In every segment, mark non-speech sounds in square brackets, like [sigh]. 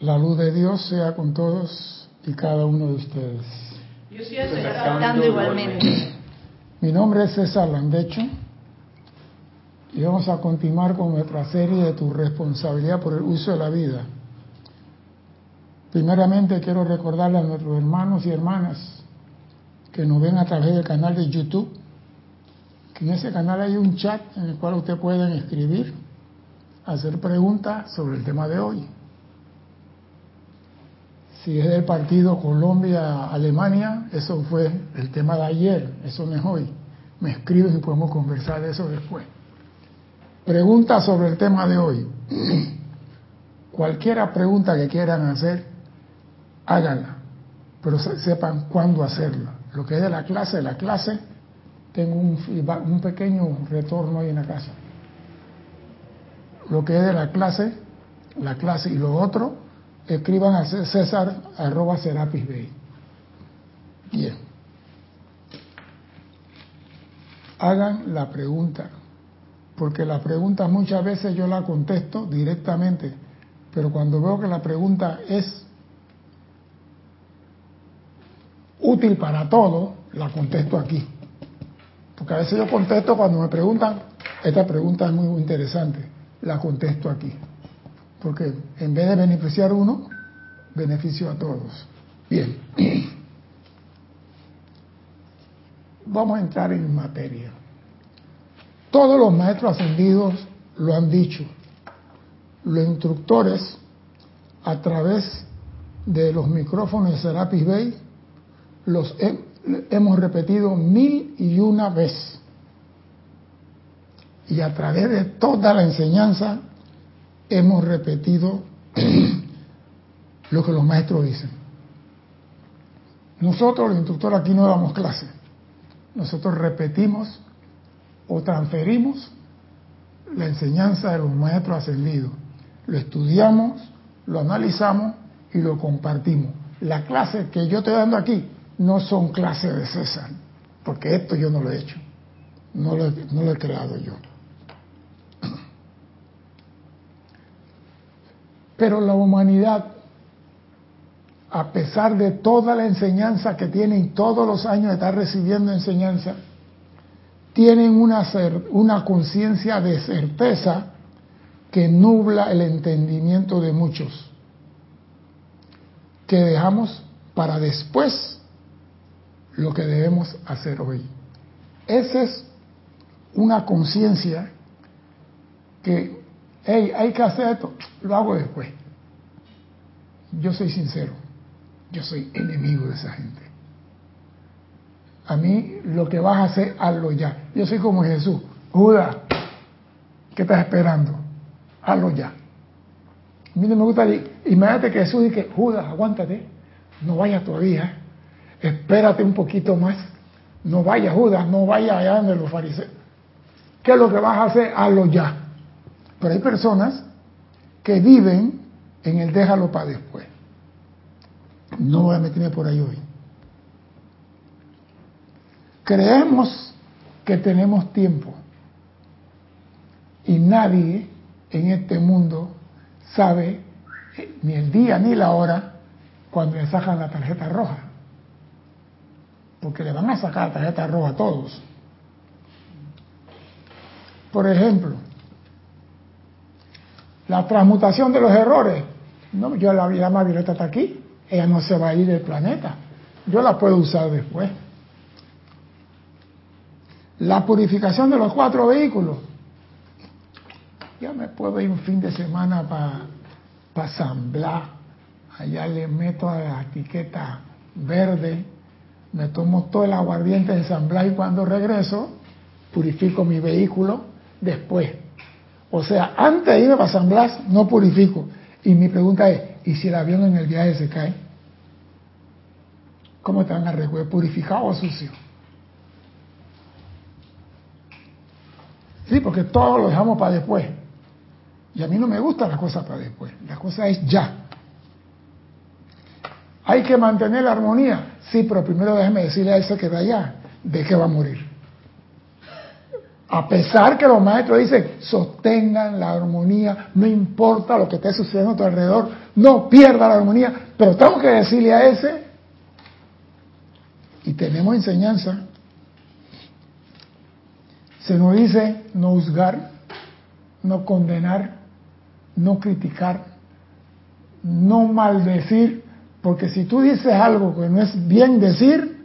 La luz de Dios sea con todos y cada uno de ustedes. Yo estoy aceptando igualmente. [clears throat] Mi nombre es César Landecho y vamos a continuar con nuestra serie de tu responsabilidad por el uso de la vida. Primeramente quiero recordarle a nuestros hermanos y hermanas que nos ven a través del canal de YouTube, que en ese canal hay un chat en el cual ustedes pueden escribir, hacer preguntas sobre el tema de hoy si es del partido Colombia-Alemania, eso fue el tema de ayer, eso no es hoy. Me escriben y podemos conversar de eso después. Pregunta sobre el tema de hoy. [clears throat] Cualquiera pregunta que quieran hacer, háganla, pero sepan cuándo hacerla. Lo que es de la clase, la clase, tengo un, un pequeño retorno ahí en la casa. Lo que es de la clase, la clase y lo otro, escriban a César arroba Serapis Bay. Bien. Hagan la pregunta, porque la pregunta muchas veces yo la contesto directamente, pero cuando veo que la pregunta es útil para todo, la contesto aquí. Porque a veces yo contesto cuando me preguntan, esta pregunta es muy interesante, la contesto aquí porque en vez de beneficiar a uno, beneficio a todos. Bien, [clears throat] vamos a entrar en materia. Todos los maestros ascendidos lo han dicho. Los instructores, a través de los micrófonos de Serapis Bay, los hemos repetido mil y una vez. Y a través de toda la enseñanza hemos repetido [clears throat] lo que los maestros dicen. Nosotros, los instructores, aquí no damos clase. Nosotros repetimos o transferimos la enseñanza de los maestros ascendidos. Lo estudiamos, lo analizamos y lo compartimos. Las clases que yo estoy dando aquí no son clases de César, porque esto yo no lo he hecho, no lo, no lo he creado yo. Pero la humanidad, a pesar de toda la enseñanza que tienen todos los años estar recibiendo enseñanza, tienen una, una conciencia de certeza que nubla el entendimiento de muchos, que dejamos para después lo que debemos hacer hoy. Esa es una conciencia que hey, hay que hacer esto, lo hago después. Yo soy sincero, yo soy enemigo de esa gente. A mí lo que vas a hacer, hazlo ya. Yo soy como Jesús. Judas, ¿qué estás esperando? Hazlo ya. A mí no me gusta, imagínate que Jesús dice, Judas, aguántate, no vayas todavía, espérate un poquito más, no vayas Judas, no vayas allá donde los fariseos. ¿Qué es lo que vas a hacer? Hazlo ya. Pero hay personas que viven en el déjalo para después. No voy a meterme por ahí hoy. Creemos que tenemos tiempo y nadie en este mundo sabe eh, ni el día ni la hora cuando le sacan la tarjeta roja. Porque le van a sacar la tarjeta roja a todos. Por ejemplo, la transmutación de los errores. No, yo la llama Violeta está aquí. Ella no se va a ir del planeta. Yo la puedo usar después. La purificación de los cuatro vehículos. Ya me puedo ir un fin de semana para pa Allá le meto la etiqueta verde. Me tomo todo el aguardiente de San y cuando regreso purifico mi vehículo después o sea, antes de irme para San Blas, no purifico. Y mi pregunta es, ¿y si el avión en el viaje se cae? ¿Cómo te van a recoger? ¿Purificado o sucio? Sí, porque todo lo dejamos para después. Y a mí no me gusta la cosa para después. La cosa es ya. Hay que mantener la armonía. Sí, pero primero déjeme decirle a ese que de allá de que va a morir. A pesar que los maestros dicen, sostengan la armonía, no importa lo que esté sucediendo a tu alrededor, no pierda la armonía, pero tengo que decirle a ese, y tenemos enseñanza, se nos dice no juzgar, no condenar, no criticar, no maldecir, porque si tú dices algo que no es bien decir,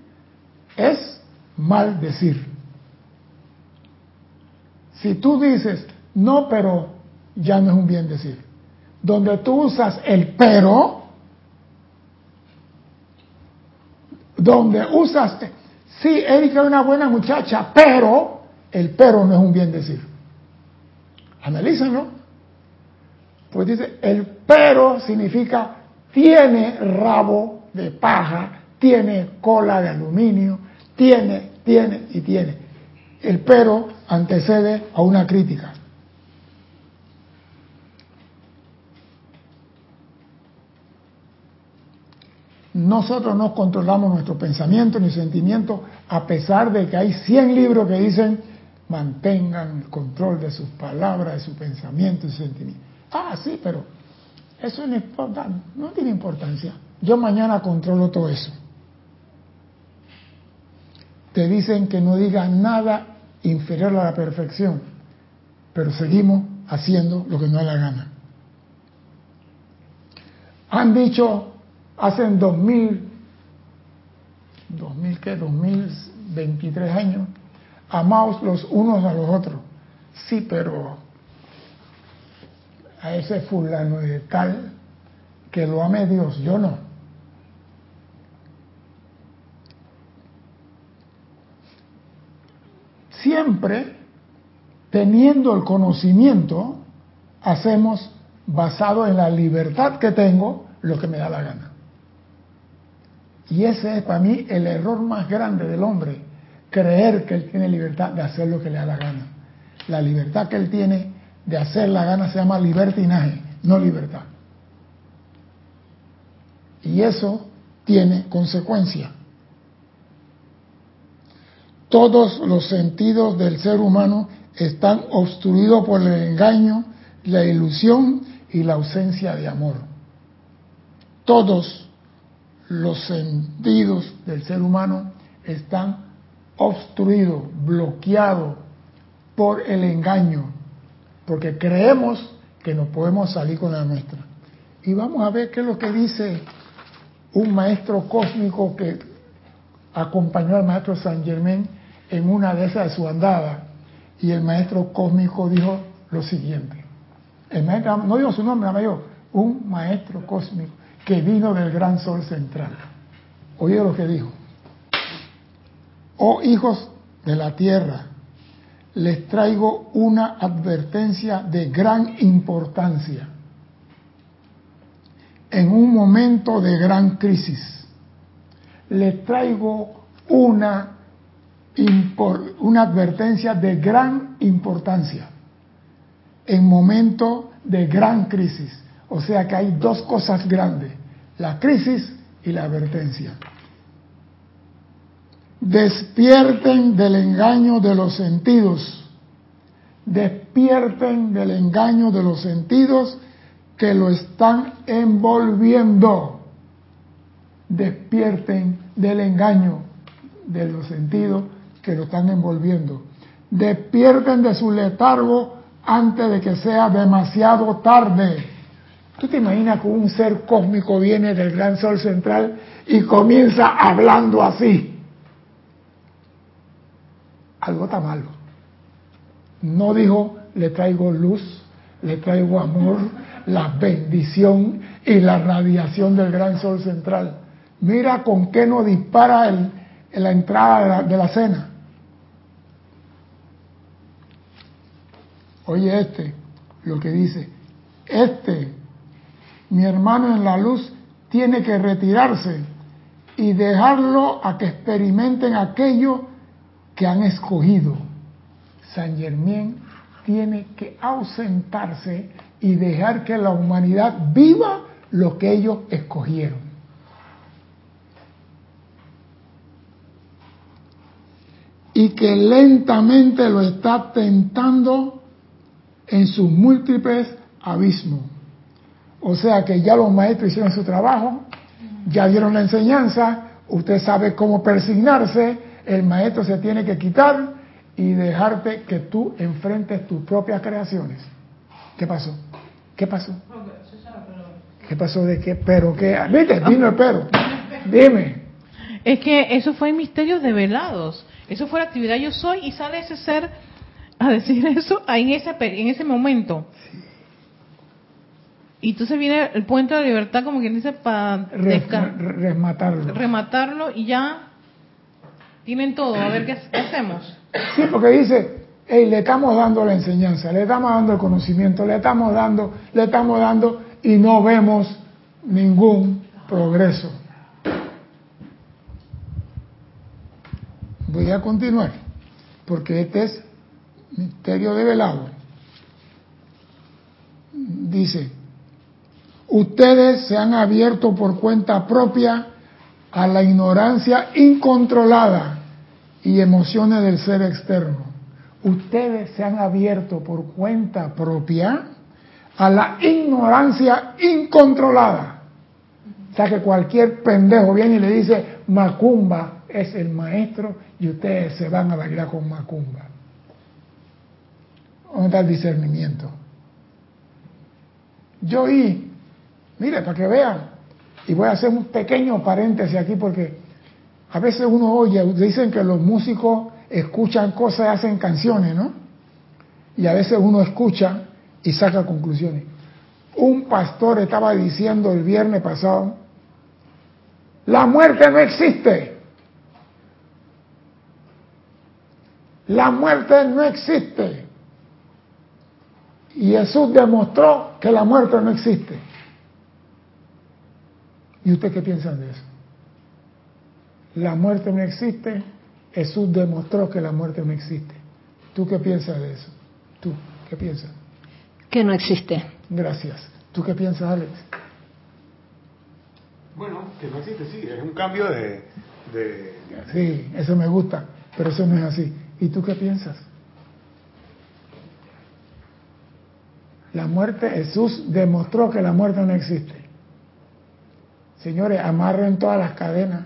es mal decir. Si tú dices, no, pero ya no es un bien decir. Donde tú usas el pero, donde usas, sí, Erika es una buena muchacha, pero el pero no es un bien decir. Analízalo. Pues dice, el pero significa tiene rabo de paja, tiene cola de aluminio, tiene, tiene y tiene. El pero antecede a una crítica. Nosotros no controlamos nuestro pensamiento ni sentimiento, a pesar de que hay 100 libros que dicen mantengan el control de sus palabras, de su pensamiento y sentimiento. Ah, sí, pero eso no tiene importancia. Yo mañana controlo todo eso. Te dicen que no digas nada inferior a la perfección, pero seguimos haciendo lo que no es la gana. Han dicho hace en 2000, 2000 qué, 2023 años, amaos los unos a los otros. Sí, pero a ese fulano de tal que lo ame Dios, yo no. Siempre teniendo el conocimiento, hacemos basado en la libertad que tengo lo que me da la gana. Y ese es para mí el error más grande del hombre, creer que él tiene libertad de hacer lo que le da la gana. La libertad que él tiene de hacer la gana se llama libertinaje, no libertad. Y eso tiene consecuencia. Todos los sentidos del ser humano están obstruidos por el engaño, la ilusión y la ausencia de amor. Todos los sentidos del ser humano están obstruidos, bloqueados por el engaño, porque creemos que no podemos salir con la nuestra. Y vamos a ver qué es lo que dice un maestro cósmico que acompañó al maestro San Germán en una de esas de su andada. Y el maestro cósmico dijo lo siguiente. El maestro, no digo su nombre, yo, un maestro cósmico que vino del gran sol central. Oye lo que dijo. Oh hijos de la tierra, les traigo una advertencia de gran importancia. En un momento de gran crisis, les traigo una, una advertencia de gran importancia. En momento de gran crisis. O sea que hay dos cosas grandes, la crisis y la advertencia. Despierten del engaño de los sentidos. Despierten del engaño de los sentidos que lo están envolviendo. Despierten del engaño de los sentidos que lo están envolviendo. Despierten de su letargo antes de que sea demasiado tarde. ¿Tú te imaginas que un ser cósmico viene del gran sol central y comienza hablando así? algo está malo. No dijo, le traigo luz, le traigo amor, la bendición y la radiación del gran sol central. Mira con qué nos dispara en la entrada de la cena. Oye este, lo que dice, este, mi hermano en la luz, tiene que retirarse y dejarlo a que experimenten aquello que han escogido. San Germán tiene que ausentarse y dejar que la humanidad viva lo que ellos escogieron. Y que lentamente lo está tentando en sus múltiples abismos. O sea que ya los maestros hicieron su trabajo, ya dieron la enseñanza, usted sabe cómo persignarse, el maestro se tiene que quitar y dejarte que tú enfrentes tus propias creaciones. ¿Qué pasó? ¿Qué pasó? ¿Qué pasó de qué? ¿Pero qué? ¿Viste? Vino el pero. Dime. Es que eso fue en misterios develados. Eso fue la actividad yo soy y sale ese ser a decir eso en ese, en ese momento. Y entonces viene el puente de libertad como quien dice para rematarlo. Rematarlo y ya tienen todo. A ver qué, hacemos. Sí, porque dice, hey, le estamos dando la enseñanza, le estamos dando el conocimiento, le estamos dando, le estamos dando y no vemos ningún progreso. Voy a continuar, porque este es misterio de velado. Dice, ustedes se han abierto por cuenta propia a la ignorancia incontrolada y emociones del ser externo. Ustedes se han abierto por cuenta propia a la ignorancia incontrolada. O sea que cualquier pendejo viene y le dice, Macumba es el maestro y ustedes se van a bailar con Macumba. ¿Dónde está el discernimiento? Yo oí, mire, para que vean, y voy a hacer un pequeño paréntesis aquí porque a veces uno oye, dicen que los músicos escuchan cosas y hacen canciones, ¿no? Y a veces uno escucha y saca conclusiones. Un pastor estaba diciendo el viernes pasado, la muerte no existe. La muerte no existe. Y Jesús demostró que la muerte no existe. ¿Y usted qué piensa de eso? La muerte no existe. Jesús demostró que la muerte no existe. ¿Tú qué piensas de eso? ¿Tú qué piensas? Que no existe. Gracias. ¿Tú qué piensas, Alex? Bueno, que no existe, sí, es un cambio de, de... Sí, eso me gusta, pero eso no es así. ¿Y tú qué piensas? La muerte, Jesús demostró que la muerte no existe. Señores, amarren todas las cadenas.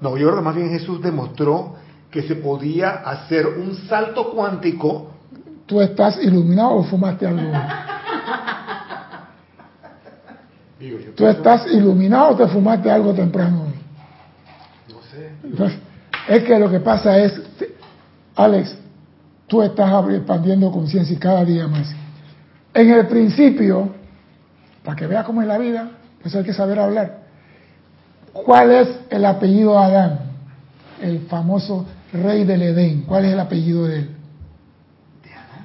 No, yo creo que más bien Jesús demostró que se podía hacer un salto cuántico. ¿Tú estás iluminado o fumaste algo? ¿Tú estás iluminado o te fumaste algo temprano hoy? No sé. Es que lo que pasa es, Alex, tú estás expandiendo conciencia cada día más. En el principio, para que veas cómo es la vida, pues hay que saber hablar. ¿Cuál es el apellido de Adán? El famoso rey del Edén. ¿Cuál es el apellido de él? ¿De Adán?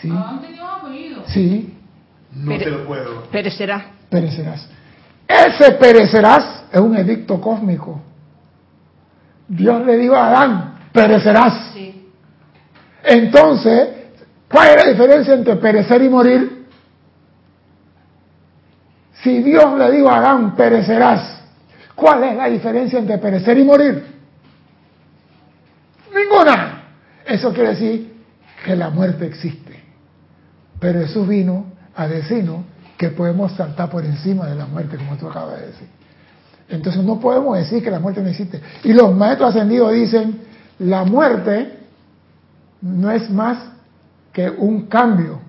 Sí. ¿Adán tenía un apellido? Sí. No te lo puedo. Perecerá. Perecerás. Ese perecerás es un edicto cósmico. Dios le dijo a Adán, perecerás. Sí. Entonces, ¿cuál es la diferencia entre perecer y morir? Si Dios le dijo a Adán, perecerás, ¿cuál es la diferencia entre perecer y morir? Ninguna. Eso quiere decir que la muerte existe. Pero Jesús vino a decirnos que podemos saltar por encima de la muerte, como tú acabas de decir. Entonces no podemos decir que la muerte no existe. Y los maestros ascendidos dicen, la muerte no es más que un cambio,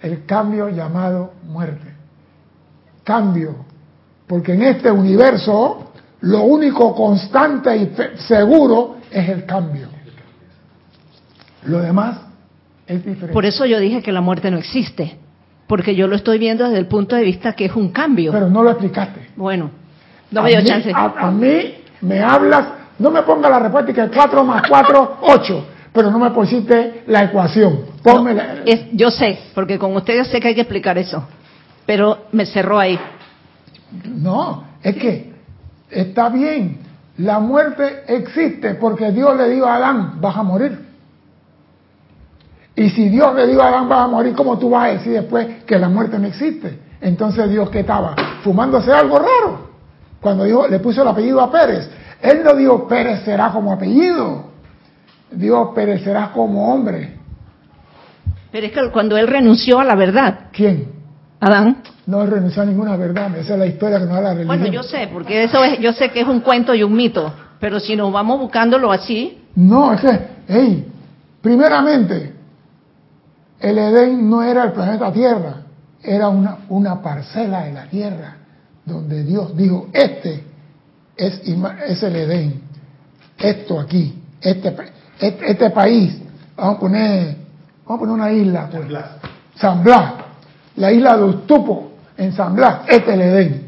el cambio llamado muerte. Cambio, porque en este universo lo único constante y seguro es el cambio. Lo demás es diferente. Por eso yo dije que la muerte no existe, porque yo lo estoy viendo desde el punto de vista que es un cambio. Pero no lo explicaste. Bueno, no me dio chance. A, a, mí me hablas, no me ponga la respuesta que 4 más 4, 8, pero no me pusiste la ecuación. Ponme no, la... es, yo sé, porque con ustedes sé que hay que explicar eso, pero me cerró ahí. No, es que está bien, la muerte existe porque Dios le dijo a Adán, vas a morir. Y si Dios le dijo a Adán, vas a morir, ¿cómo tú vas a decir después que la muerte no existe? Entonces Dios que estaba fumándose algo raro cuando dijo, le puso el apellido a Pérez. Él no dijo perecerá como apellido, dijo perecerá como hombre. Pero es que cuando él renunció a la verdad, ¿Quién? Adán, No renunció a ninguna verdad, esa es la historia que nos da la religión. bueno, yo sé, porque eso es, yo sé que es un cuento y un mito, pero si nos vamos buscándolo así, No, es que, hey, primeramente, el Edén no era el planeta Tierra, era una, una parcela de la Tierra, donde Dios dijo, este es, es el Edén, esto aquí, este, este, este país, vamos a poner, vamos a poner una isla, pues, San Blas. San Blas, la isla de Ustupo, en San Blas, este es el Edén.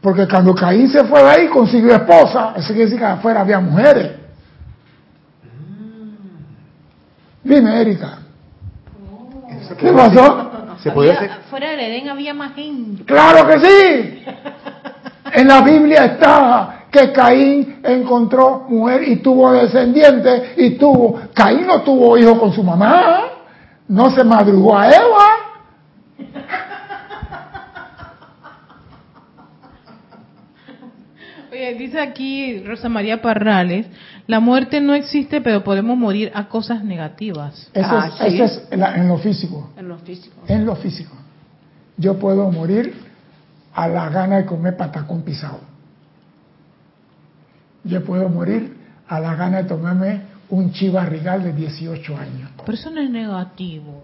Porque cuando Caín se fue de ahí, consiguió esposa, eso quiere decir que afuera había mujeres. Dime, Erika, Eso ¿qué pasó? Se hacer. Fuera del Edén había más gente. ¡Claro que sí! [laughs] En la Biblia está que Caín encontró mujer y tuvo descendientes y tuvo. Caín no tuvo hijo con su mamá, no se madrugó a Eva. Oye, dice aquí Rosa María Parrales, la muerte no existe, pero podemos morir a cosas negativas. Eso Ah, es, sí. eso es en, la- en lo físico. en lo físico. En lo físico. Yo puedo morir a la gana de comer patacón pisado. Yo puedo morir a la gana de tomarme un chivarrigal de 18 años. Pero eso no es negativo.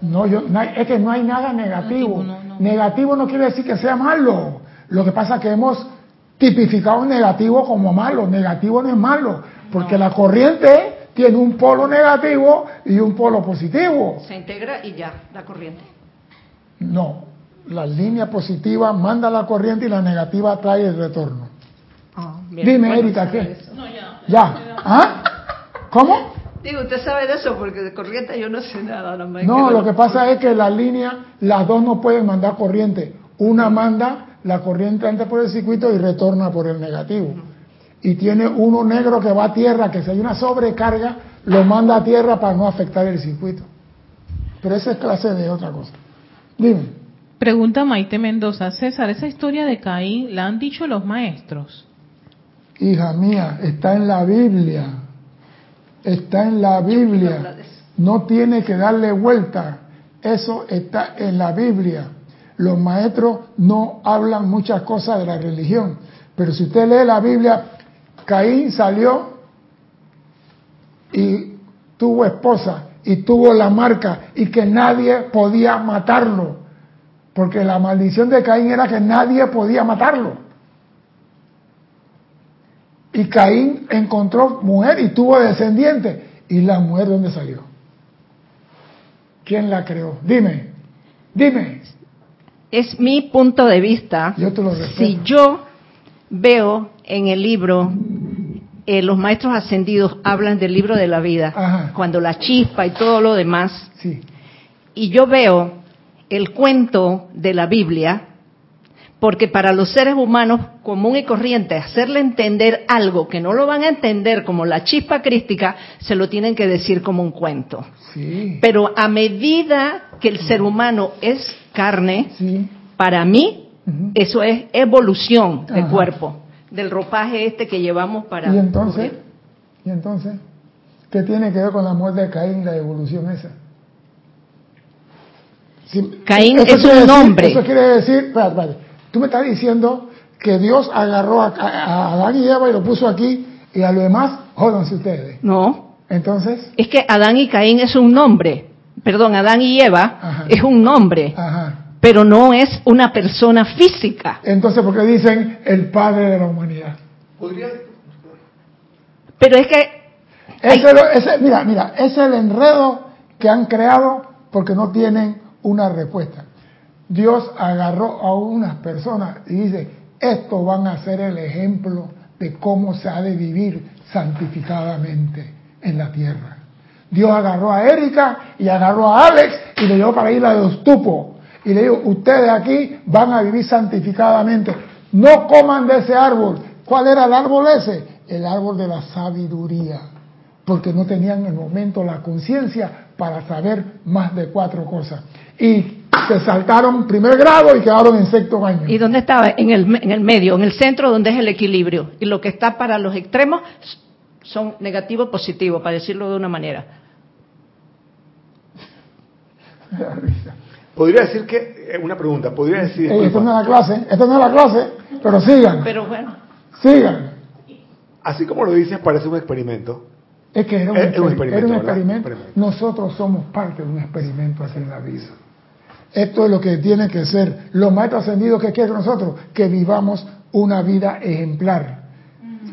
No, yo, no hay- es que no hay nada negativo. Negativo, no, no. Negativo no quiere decir que sea malo. Lo que pasa es que hemos tipificado negativo como malo. Negativo no es malo, porque la corriente tiene un polo negativo y un polo positivo. Se integra y ya, la corriente. No, la línea positiva manda la corriente y la negativa trae el retorno. Bien. Dime, Bueno, Erika, ¿qué? No, ya. ¿Ya? ¿Ah? ¿Cómo? Digo, usted sabe de eso porque de corriente yo no sé nada. No, que- lo que pasa es que la línea, las dos no pueden mandar corriente. Una manda la corriente antes por el circuito y retorna por el negativo. Y tiene uno negro que va a tierra, que si hay una sobrecarga, lo manda a tierra para no afectar el circuito. Pero esa es clase de otra cosa. Dime. Pregunta Maite Mendoza, César, esa historia de Caín la han dicho los maestros. Hija mía, está en la Biblia. Está en la Biblia. No tiene que darle vuelta. Eso está en la Biblia. Los maestros no hablan muchas cosas de la religión. Pero si usted lee la Biblia, Caín salió y tuvo esposa y tuvo la marca y que nadie podía matarlo. Porque la maldición de Caín era que nadie podía matarlo. Y Caín encontró mujer y tuvo descendiente. ¿Y la mujer dónde salió? ¿Quién la creó? Dime, dime. Es mi punto de vista. Yo te lo. Si yo veo en el libro, eh, los maestros ascendidos hablan del libro de la vida, Ajá. cuando la chispa y todo lo demás, Sí, y yo veo el cuento de la Biblia, porque para los seres humanos común y corriente, hacerle entender algo que no lo van a entender como la chispa crística, se lo tienen que decir como un cuento. sí, Pero a medida que el ser humano es carne, sí. para mí eso es evolución de Ajá. cuerpo, del ropaje este que llevamos para... ¿Y entonces? cubrir. ¿Y entonces? ¿Qué tiene que ver con la muerte de Caín, la evolución esa? Caín es un decir- hombre. Eso quiere decir. Tú me estás diciendo que Dios agarró a, a Adán y Eva y lo puso aquí y a lo demás, jódanse ustedes. No, Entonces, es que Adán y Caín es un nombre. Perdón, Adán y Eva Ajá. es un nombre, ajá. pero no es una persona física. Entonces, ¿por qué dicen el padre de la humanidad? Podría. Pero es que Ese, ese- mira, mira, es el enredo que han creado porque no tienen una respuesta. Dios agarró a unas personas y dice, estos van a ser el ejemplo de cómo se ha de vivir santificadamente en la tierra. Dios agarró a Erika y agarró a Alex y le llevó para ir a los tupos. Y le dijo, ustedes aquí van a vivir santificadamente. No coman de ese árbol. ¿Cuál era el árbol ese? El árbol de la sabiduría. Porque no tenían en el momento la conciencia para saber más de cuatro cosas. Y se saltaron primer grado y quedaron en sexto año. ¿Y dónde estaba? En el, en el medio, en el centro donde es el equilibrio. Y lo que está para los extremos son negativo positivo, para decirlo de una manera. [laughs] Podría decir que, eh, una pregunta, podría decir, Ey, esto disculpa, no es la clase, esto no es la clase, pero sigan, Pero bueno, sigan. así como lo dices, parece un experimento. Es que era un, Es- es un exper- experimento, era un experimento. Nosotros somos parte de un experimento aquí en la vida. Esto es lo que tiene que ser. Los maestros ascendidos que quieren nosotros, que vivamos una vida ejemplar.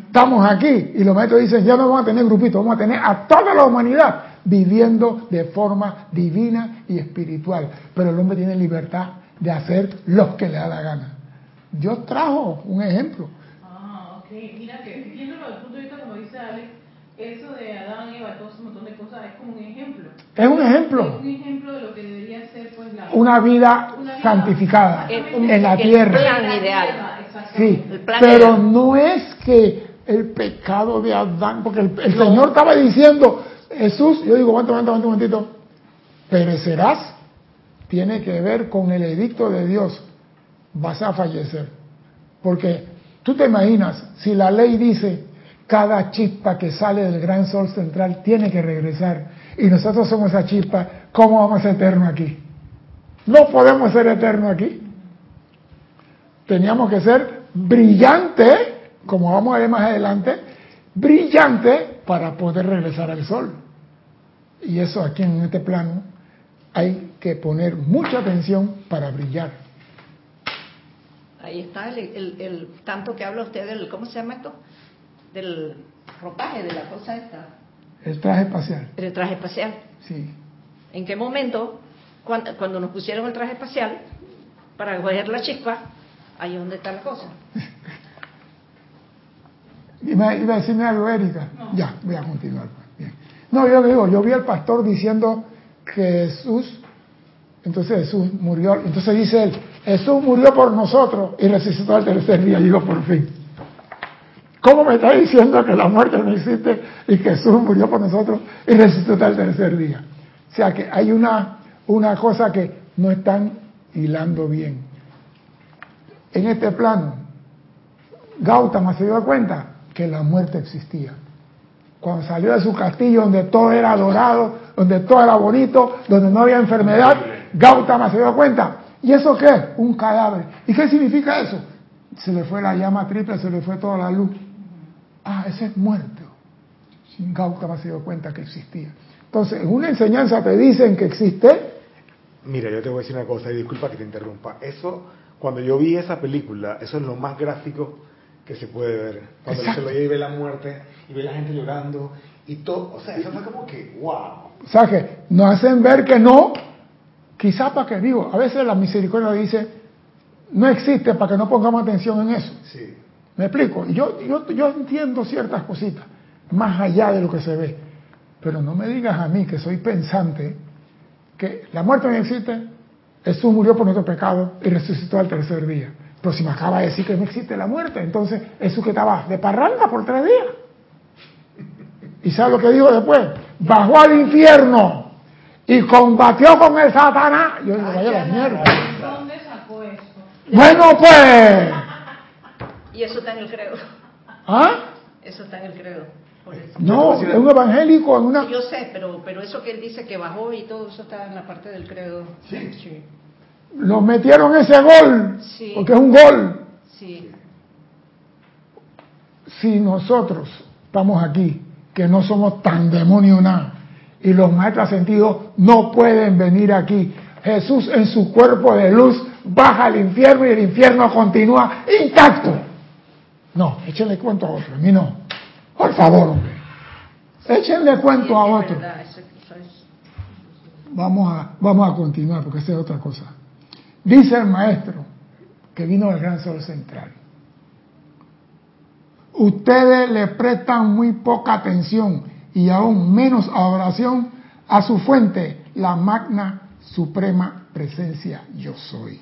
Estamos aquí y los maestros dicen, ya no vamos a tener grupitos, vamos a tener a toda la humanidad viviendo de forma divina y espiritual. Pero el hombre tiene libertad de hacer lo que le da la gana. Dios trajo un ejemplo. Ah, ok. Mira que viéndolo desde el punto de vista, como dice Alex, eso de Adán, Eva, todo ese montón de cosas es como un ejemplo. Es un Es ejemplo. un ejemplo de lo que debería. Una vida santificada un- en la tierra. plan ideal. Sí, pero no es que el pecado de Adán, porque el, el Señor estaba diciendo, Jesús, yo digo, aguanta, aguanta, aguanta un momentito, perecerás, tiene que ver con el edicto de Dios, vas a fallecer. Porque tú te imaginas, si la ley dice, cada chispa que sale del gran sol central tiene que regresar, y nosotros somos esa chispa, ¿cómo vamos a ser eternos aquí? No podemos ser eternos aquí teníamos que ser brillante, como vamos a ver más adelante, brillante para poder regresar al sol. Y eso aquí en este plano hay que poner mucha atención para brillar. ahí está el, el- el tanto que habla usted del, ¿cómo se llama esto? Del ropaje, de la cosa esta, El traje espacial, del traje espacial. sí. ¿En qué momento, cuando, cuando nos pusieron el traje espacial, para coger la chispa, ahí es donde está la cosa? [laughs] Iba, iba a decirme algo, Erika. Ya, voy a continuar. pues. Bien. No, yo digo, yo vi al pastor diciendo que Jesús, entonces Jesús murió, entonces dice él, Jesús murió por nosotros y resucitó al tercer día. Digo, por fin. ¿Cómo me está diciendo que la muerte no existe y que Jesús murió por nosotros y resucitó al tercer día? O sea que hay una, una cosa que no están hilando bien. En este plano, Gautama se dio cuenta que la muerte existía. Cuando salió de su castillo donde todo era dorado, donde todo era bonito, donde no había enfermedad, Gautama se dio cuenta. ¿Y eso qué? Un cadáver. ¿Y qué significa eso? Se le fue la llama triple, se le fue toda la luz. Ah, ese es muerto. Gautama se dio cuenta que existía. Entonces, en una enseñanza te dicen que existe, Mira, yo te voy a decir una cosa, y disculpa que te interrumpa. Eso, cuando yo vi esa película, eso es lo más gráfico que se puede ver. Cuando Exacto. se lo lleva y ve la muerte, y ve la gente llorando, y todo, o sea, eso fue como que, wow. O sea que nos hacen ver que no, quizás para que digo, a veces la misericordia dice, no existe para que no pongamos atención en eso. Sí. ¿Me explico? Yo, yo, yo entiendo ciertas cositas, más allá de lo que se ve. Pero no me digas a mí, que soy pensante, que la muerte no existe, Jesús murió por nuestro pecado y resucitó al tercer día. Pero si me acaba de decir que no existe la muerte, entonces Jesús que estaba de parranda por tres días. ¿Y sabe lo que dijo después? Bajó al infierno y combatió con el Satanás. Yo digo, vaya la mierda. ¿Dónde sacó eso? Bueno, pues. Y eso está en el credo. ¿Ah? Eso está en el credo. No, es un evangélico en una. Yo sé, pero, pero eso que él dice que bajó y todo eso está en la parte del credo. Sí. Sí. Lo metieron ese gol, Sí. porque es un gol. sí. Si nosotros estamos aquí, que no somos tan demonios nada, y los maestros sentidos no pueden venir aquí, Jesús en su cuerpo de luz baja al infierno y el infierno continúa intacto. No, échenle cuento a otro, a mí no. Por favor, hombre. Échenle cuento a otro. Vamos a, vamos a continuar porque esa es otra cosa. Dice el maestro que vino del gran sol central. Ustedes le prestan muy poca atención y aún menos adoración a su fuente, la magna suprema presencia yo soy.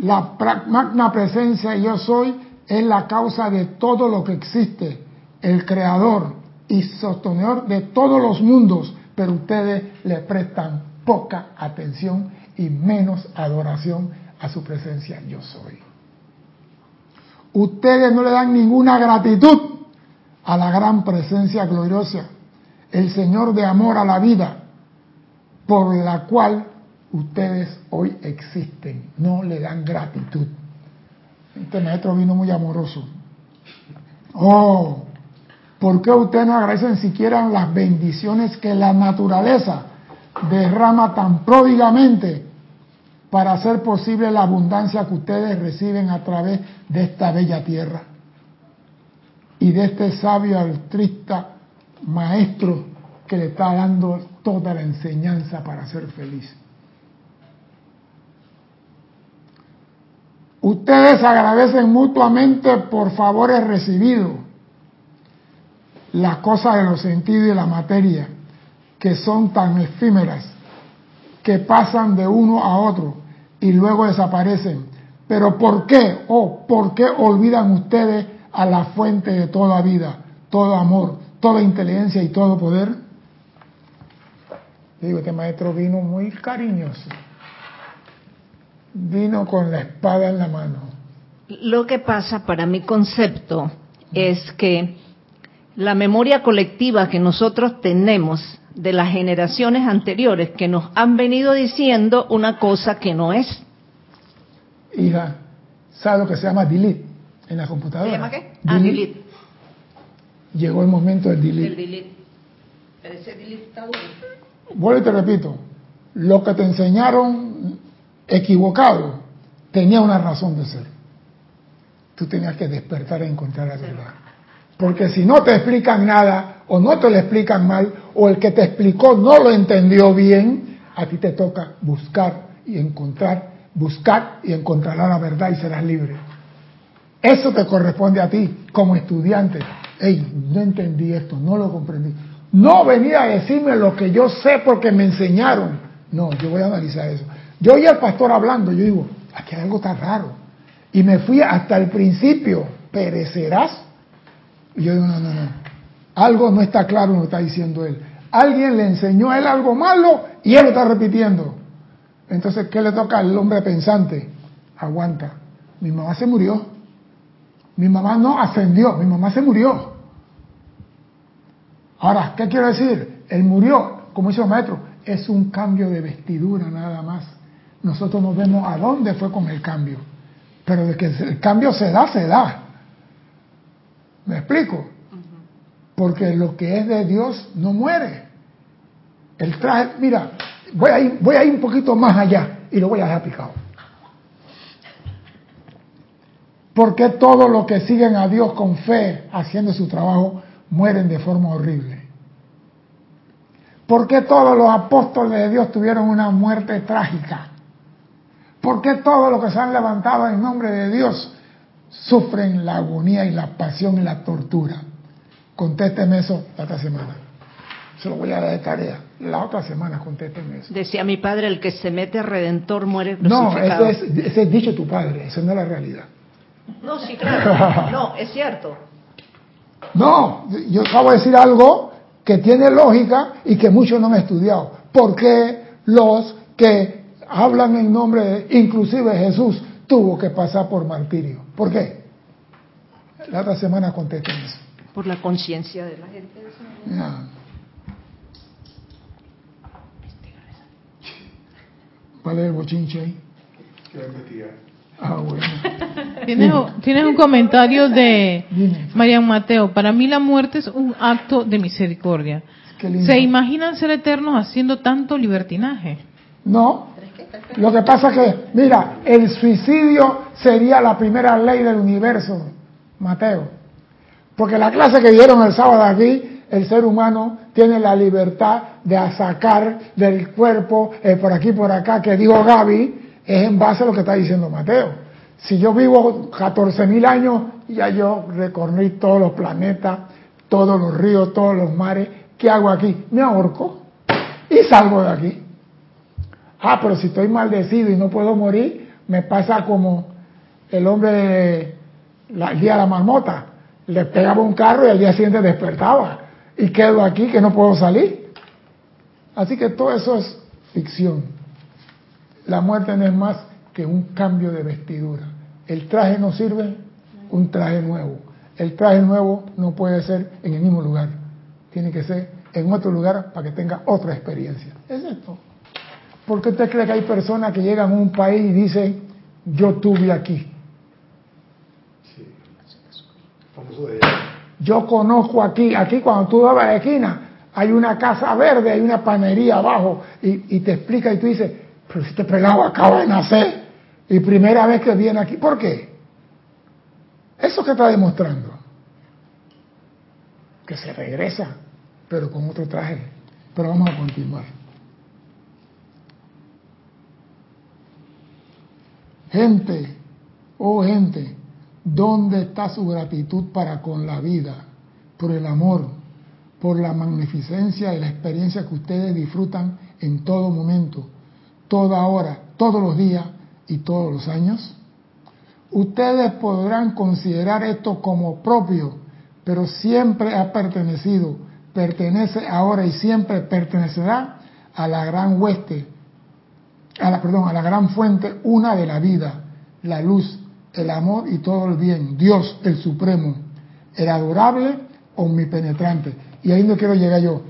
La magna presencia yo soy es la causa de todo lo que existe, el creador y sostenedor de todos los mundos, pero ustedes le prestan poca atención y menos adoración a su presencia yo soy. Ustedes no le dan ninguna gratitud a la gran presencia gloriosa, el Señor de amor a la vida, por la cual ustedes hoy existen. No le dan gratitud. Este maestro vino muy amoroso. Oh, ¿por qué ustedes no agradecen siquiera las bendiciones que la naturaleza derrama tan pródigamente para hacer posible la abundancia que ustedes reciben a través de esta bella tierra? Y de este sabio altrista maestro que le está dando toda la enseñanza para ser feliz. Ustedes agradecen mutuamente por favores recibidos las cosas de los sentidos y la materia, que son tan efímeras, que pasan de uno a otro y luego desaparecen. Pero ¿por qué? ¿O oh, por qué olvidan ustedes a la fuente de toda vida, todo amor, toda inteligencia y todo poder? Digo, este maestro vino muy cariñoso vino con la espada en la mano. Lo que pasa para mi concepto es que la memoria colectiva que nosotros tenemos de las generaciones anteriores que nos han venido diciendo una cosa que no es. Hija, ¿sabe lo que se llama delete en la computadora? ¿Se llama qué? Ah, delete. Llegó el momento del delete. El delete. ese delete está duro. Vuelvo y te repito, lo que te enseñaron equivocado, tenía una razón de ser. Tú tenías que despertar e encontrar la verdad. Porque si no te explican nada, o no te lo explican mal, o el que te explicó no lo entendió bien, a ti te toca buscar y encontrar, buscar y encontrarás la verdad y serás libre. Eso te corresponde a ti como estudiante. Hey, no entendí esto, no lo comprendí. No venía a decirme lo que yo sé porque me enseñaron. No, yo voy a analizar eso. Yo oí al pastor hablando, yo digo, aquí hay algo tan raro. Y me fui hasta el principio, perecerás. Y yo digo, no, no, no. Algo no está claro lo está diciendo él. Alguien le enseñó a él algo malo y él lo está repitiendo. Entonces, ¿qué le toca al hombre pensante? Aguanta. Mi mamá se murió. Mi mamá no ascendió, mi mamá se murió. Ahora, ¿qué quiero decir? Él murió, como dice el maestro, es un cambio de vestidura nada más nosotros nos vemos a dónde fue con el cambio. Pero de que el cambio se da, se da. ¿Me explico? Porque lo que es de Dios no muere. El traje, mira, voy a ir, voy a ir un poquito más allá y lo voy a dejar picado. Porque todos los que siguen a Dios con fe, haciendo su trabajo, mueren de forma horrible? ¿Por qué todos los apóstoles de Dios tuvieron una muerte trágica? ¿Por qué todos los que se han levantado en nombre de Dios sufren la agonía y la pasión y la tortura? Contésteme eso la otra semana. Se lo voy a dar de tarea. La otra semana contésteme eso. Decía mi padre, el que se mete redentor muere crucificado. No, ese es, ese es dicho tu padre, eso no es la realidad. No, sí, claro. [laughs] No, es cierto. No, yo acabo de decir algo que tiene lógica y que muchos no han estudiado. ¿Por qué los que hablan en nombre de, inclusive Jesús tuvo que pasar por martirio. ¿Por qué? La otra semana contesten eso. Por la conciencia de la gente. ¿Cuál es el bochinche ahí? Ah, bueno. [laughs] ¿Tienes, un comentario de Marian Mateo. Para mí la muerte es un acto de misericordia. ¿Se imaginan ser eternos haciendo tanto libertinaje? No, lo que pasa es que, mira, el suicidio sería la primera ley del universo, Mateo. Porque la clase que dieron el sábado aquí, el ser humano tiene la libertad de sacar del cuerpo, eh, por aquí, por acá, que dijo Gaby, es en base a lo que está diciendo Mateo. Si yo vivo 14 mil años, ya yo recorrí todos los planetas, todos los ríos, todos los mares, ¿qué hago aquí? Me ahorco y salgo de aquí. Ah, pero si estoy maldecido y no puedo morir, me pasa como el hombre el día de la marmota. Le pegaba un carro y al día siguiente despertaba. Y quedo aquí que no puedo salir. Así que todo eso es ficción. La muerte no es más que un cambio de vestidura. El traje no sirve, un traje nuevo. El traje nuevo no puede ser en el mismo lugar, tiene que ser en otro lugar para que tenga otra experiencia. Es esto. ¿Por qué usted cree que hay personas que llegan a un país y dicen, yo tuve aquí? Yo conozco aquí, aquí cuando tú vas a la esquina, hay una casa verde, hay una panería abajo, y, te explica y tú dices, pero si este pelado acaba de nacer, y primera vez que viene aquí, ¿por qué? Eso que está demostrando, que se regresa, pero con otro traje. Pero vamos a continuar. Gente, oh gente, ¿dónde está su gratitud para con la vida, por el amor, por la magnificencia y la experiencia que ustedes disfrutan en todo momento, toda hora, todos los días y todos los años? Ustedes podrán considerar esto como propio, pero siempre ha pertenecido, pertenece ahora y siempre pertenecerá a la gran hueste a la, perdón, a la gran fuente, una de la vida, la luz, el amor y todo el bien, Dios el Supremo, el adorable, omnipenetrante. Y ahí no quiero llegar yo.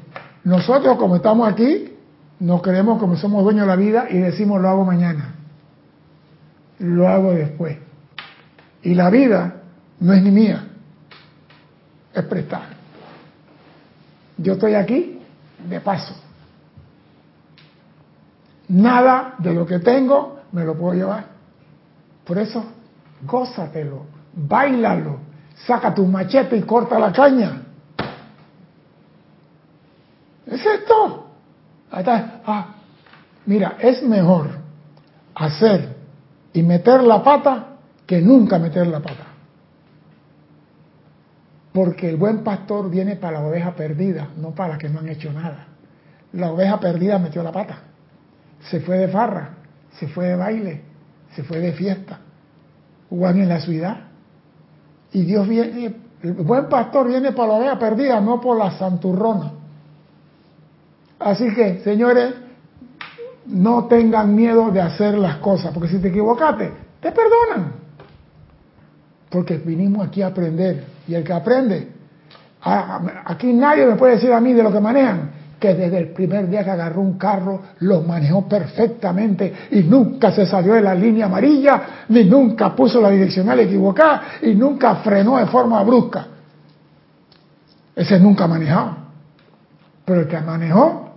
Nosotros como estamos aquí, nos creemos como somos dueños de la vida y decimos lo hago mañana, lo hago después. Y la vida no es ni mía, es prestada. Yo estoy aquí de paso. Nada de lo que tengo me lo puedo llevar. Por eso, gózatelo, bailalo, saca tu machete y corta la caña. Es esto. Ah, mira, es mejor hacer y meter la pata que nunca meter la pata. Porque el buen pastor viene para la oveja perdida, no para la que no han hecho nada. La oveja perdida metió la pata se fue de farra, se fue de baile, se fue de fiesta, Juan en la ciudad. Y Dios viene, el buen pastor viene por la oveja perdida, no por la santurrona. Así que, señores, no tengan miedo de hacer las cosas, porque si te equivocaste, te perdonan. Porque vinimos aquí a aprender. Y el que aprende, aquí nadie me puede decir a mí de lo que manejan que desde el primer día que agarró un carro lo manejó perfectamente y nunca se salió de la línea amarilla, ni nunca puso la direccional equivocada y nunca frenó de forma brusca. Ese nunca ha manejado. Pero el que manejó,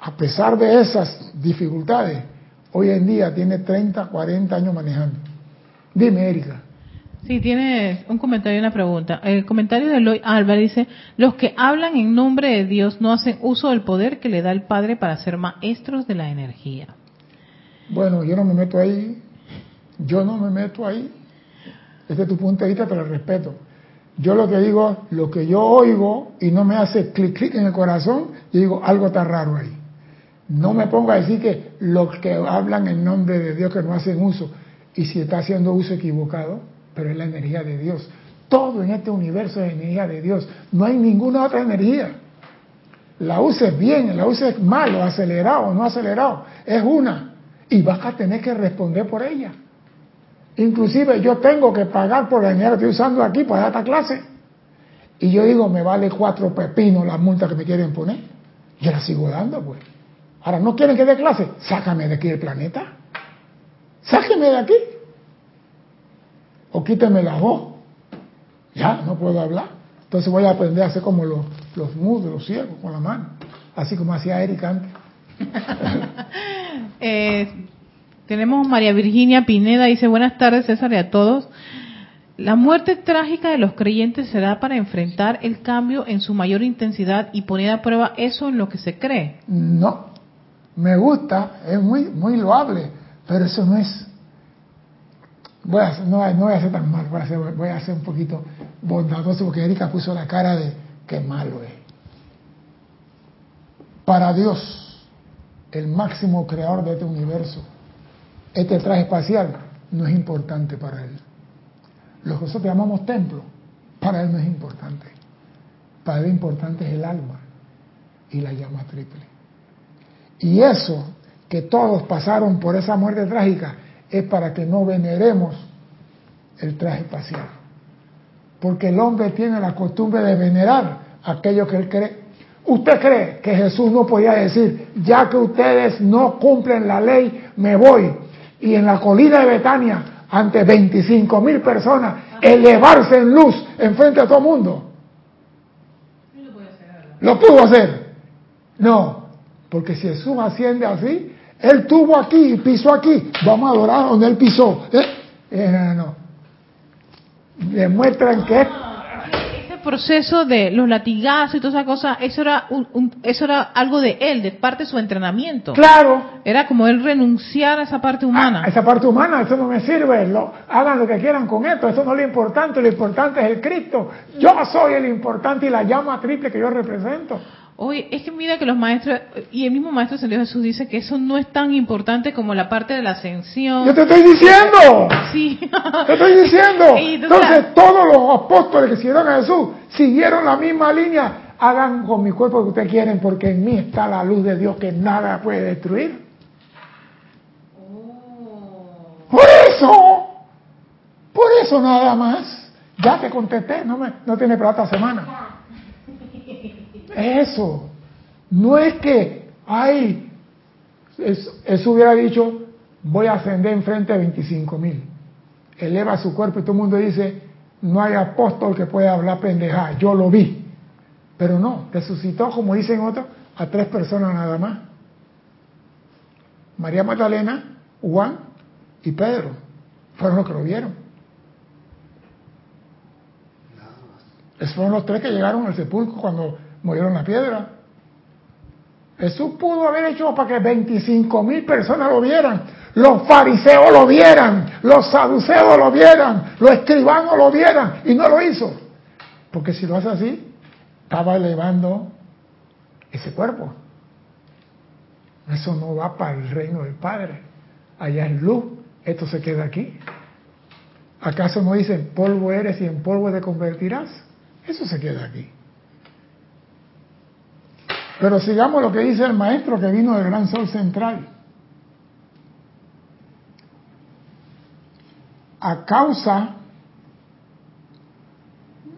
a pesar de esas dificultades, hoy en día tiene 30, 40 años manejando. Dime, Erika. Sí, tiene un comentario y una pregunta. El comentario de Eloy Alba dice, los que hablan en nombre de Dios no hacen uso del poder que le da el Padre para ser maestros de la energía. Bueno, yo no me meto ahí, yo no me meto ahí. Este es tu punto de vista, respeto. Yo lo que digo, lo que yo oigo y no me hace clic clic en el corazón, yo digo, algo está raro ahí. No me ponga a decir que los que hablan en nombre de Dios que no hacen uso, y si está haciendo uso equivocado, pero es la energía de Dios. Todo en este universo es energía de Dios. No hay ninguna otra energía. La uses bien, la uses mal, o acelerado, o no acelerado. Es una. Y vas a tener que responder por ella. Inclusive yo tengo que pagar por la energía que estoy usando aquí para dar esta clase. Y yo digo, me vale cuatro pepinos la multa que me quieren poner. Yo la sigo dando, pues. Ahora, ¿no quieren que dé clase? Sácame de aquí del planeta. Sáqueme de aquí o quíteme la voz. Ya, no puedo hablar. Entonces voy a aprender a hacer como los, los mudos, los ciegos, con la mano. Así como hacía Erika antes. [laughs] Eh, tenemos María Virginia Pineda, dice buenas tardes César y a todos. La muerte trágica de los creyentes será para enfrentar el cambio en su mayor intensidad y poner a prueba eso en lo que se cree. No, me gusta, es muy, muy loable, pero eso no es voy a, no, voy a ser tan mal, voy a, ser, voy a un poquito bondadoso porque Erika puso la cara de qué malo es. Para Dios, el máximo creador de este universo, este traje espacial no es importante para Él. Lo que nosotros llamamos templo, para Él no es importante. Para Él importante es el alma y la llama triple. Y eso, que todos pasaron por esa muerte trágica, es para que no veneremos el traje espacial. Porque el hombre tiene la costumbre de venerar aquello que él cree. ¿Usted cree que Jesús no podía decir, ya que ustedes no cumplen la ley, me voy? Y en la colina de Betania, ante 25 mil personas, elevarse en luz enfrente a todo el mundo. Lo pudo hacer. No, porque si Jesús asciende así, Él tuvo aquí pisó aquí. Vamos a adorar donde Él pisó. ¿Eh? Eh, no. Demuestran que ese proceso de los latigazos y toda esa cosa, eso era un, eso era algo de él, de parte de su entrenamiento. Claro. Era como él renunciar a esa parte humana. A esa parte humana, eso no me sirve. Lo, hagan lo que quieran con esto, eso no es lo importante. Lo importante es el Cristo. Yo soy el importante y la llama triple que yo represento. Oye, es que mira que los maestros, y el mismo maestro Señor Jesús dice que eso no es tan importante como la parte de la ascensión. Yo te estoy diciendo. Sí. Te estoy diciendo. [laughs] Entonces, todos los apóstoles que siguieron a Jesús siguieron la misma línea. Hagan con mi cuerpo lo que ustedes quieren, porque en mí está la luz de Dios que nada puede destruir. Oh. Por eso, por eso nada más. Ya te contesté, no, me, no tiene plata semana. Eso. No es que, ay, eso, hubiera dicho, voy a ascender enfrente de 25 mil. Eleva su cuerpo y todo el mundo dice, no hay apóstol que pueda hablar pendejada. Yo lo vi. Pero no, resucitó, como dicen otros, a tres personas nada más. María Magdalena, Juan y Pedro. Fueron los que lo vieron. Esos fueron los tres que llegaron al sepulcro cuando murieron la piedra. Jesús pudo haber hecho para que 25 mil personas lo vieran, los fariseos lo vieran, los saduceos lo vieran, los escribanos lo vieran, y no lo hizo. Porque si lo hace así, estaba elevando ese cuerpo. Eso no va para el reino del Padre. Allá es luz, esto se queda aquí. ¿Acaso no dicen polvo eres y en polvo te convertirás? Eso se queda aquí. Pero sigamos lo que dice el maestro que vino del gran sol central. A causa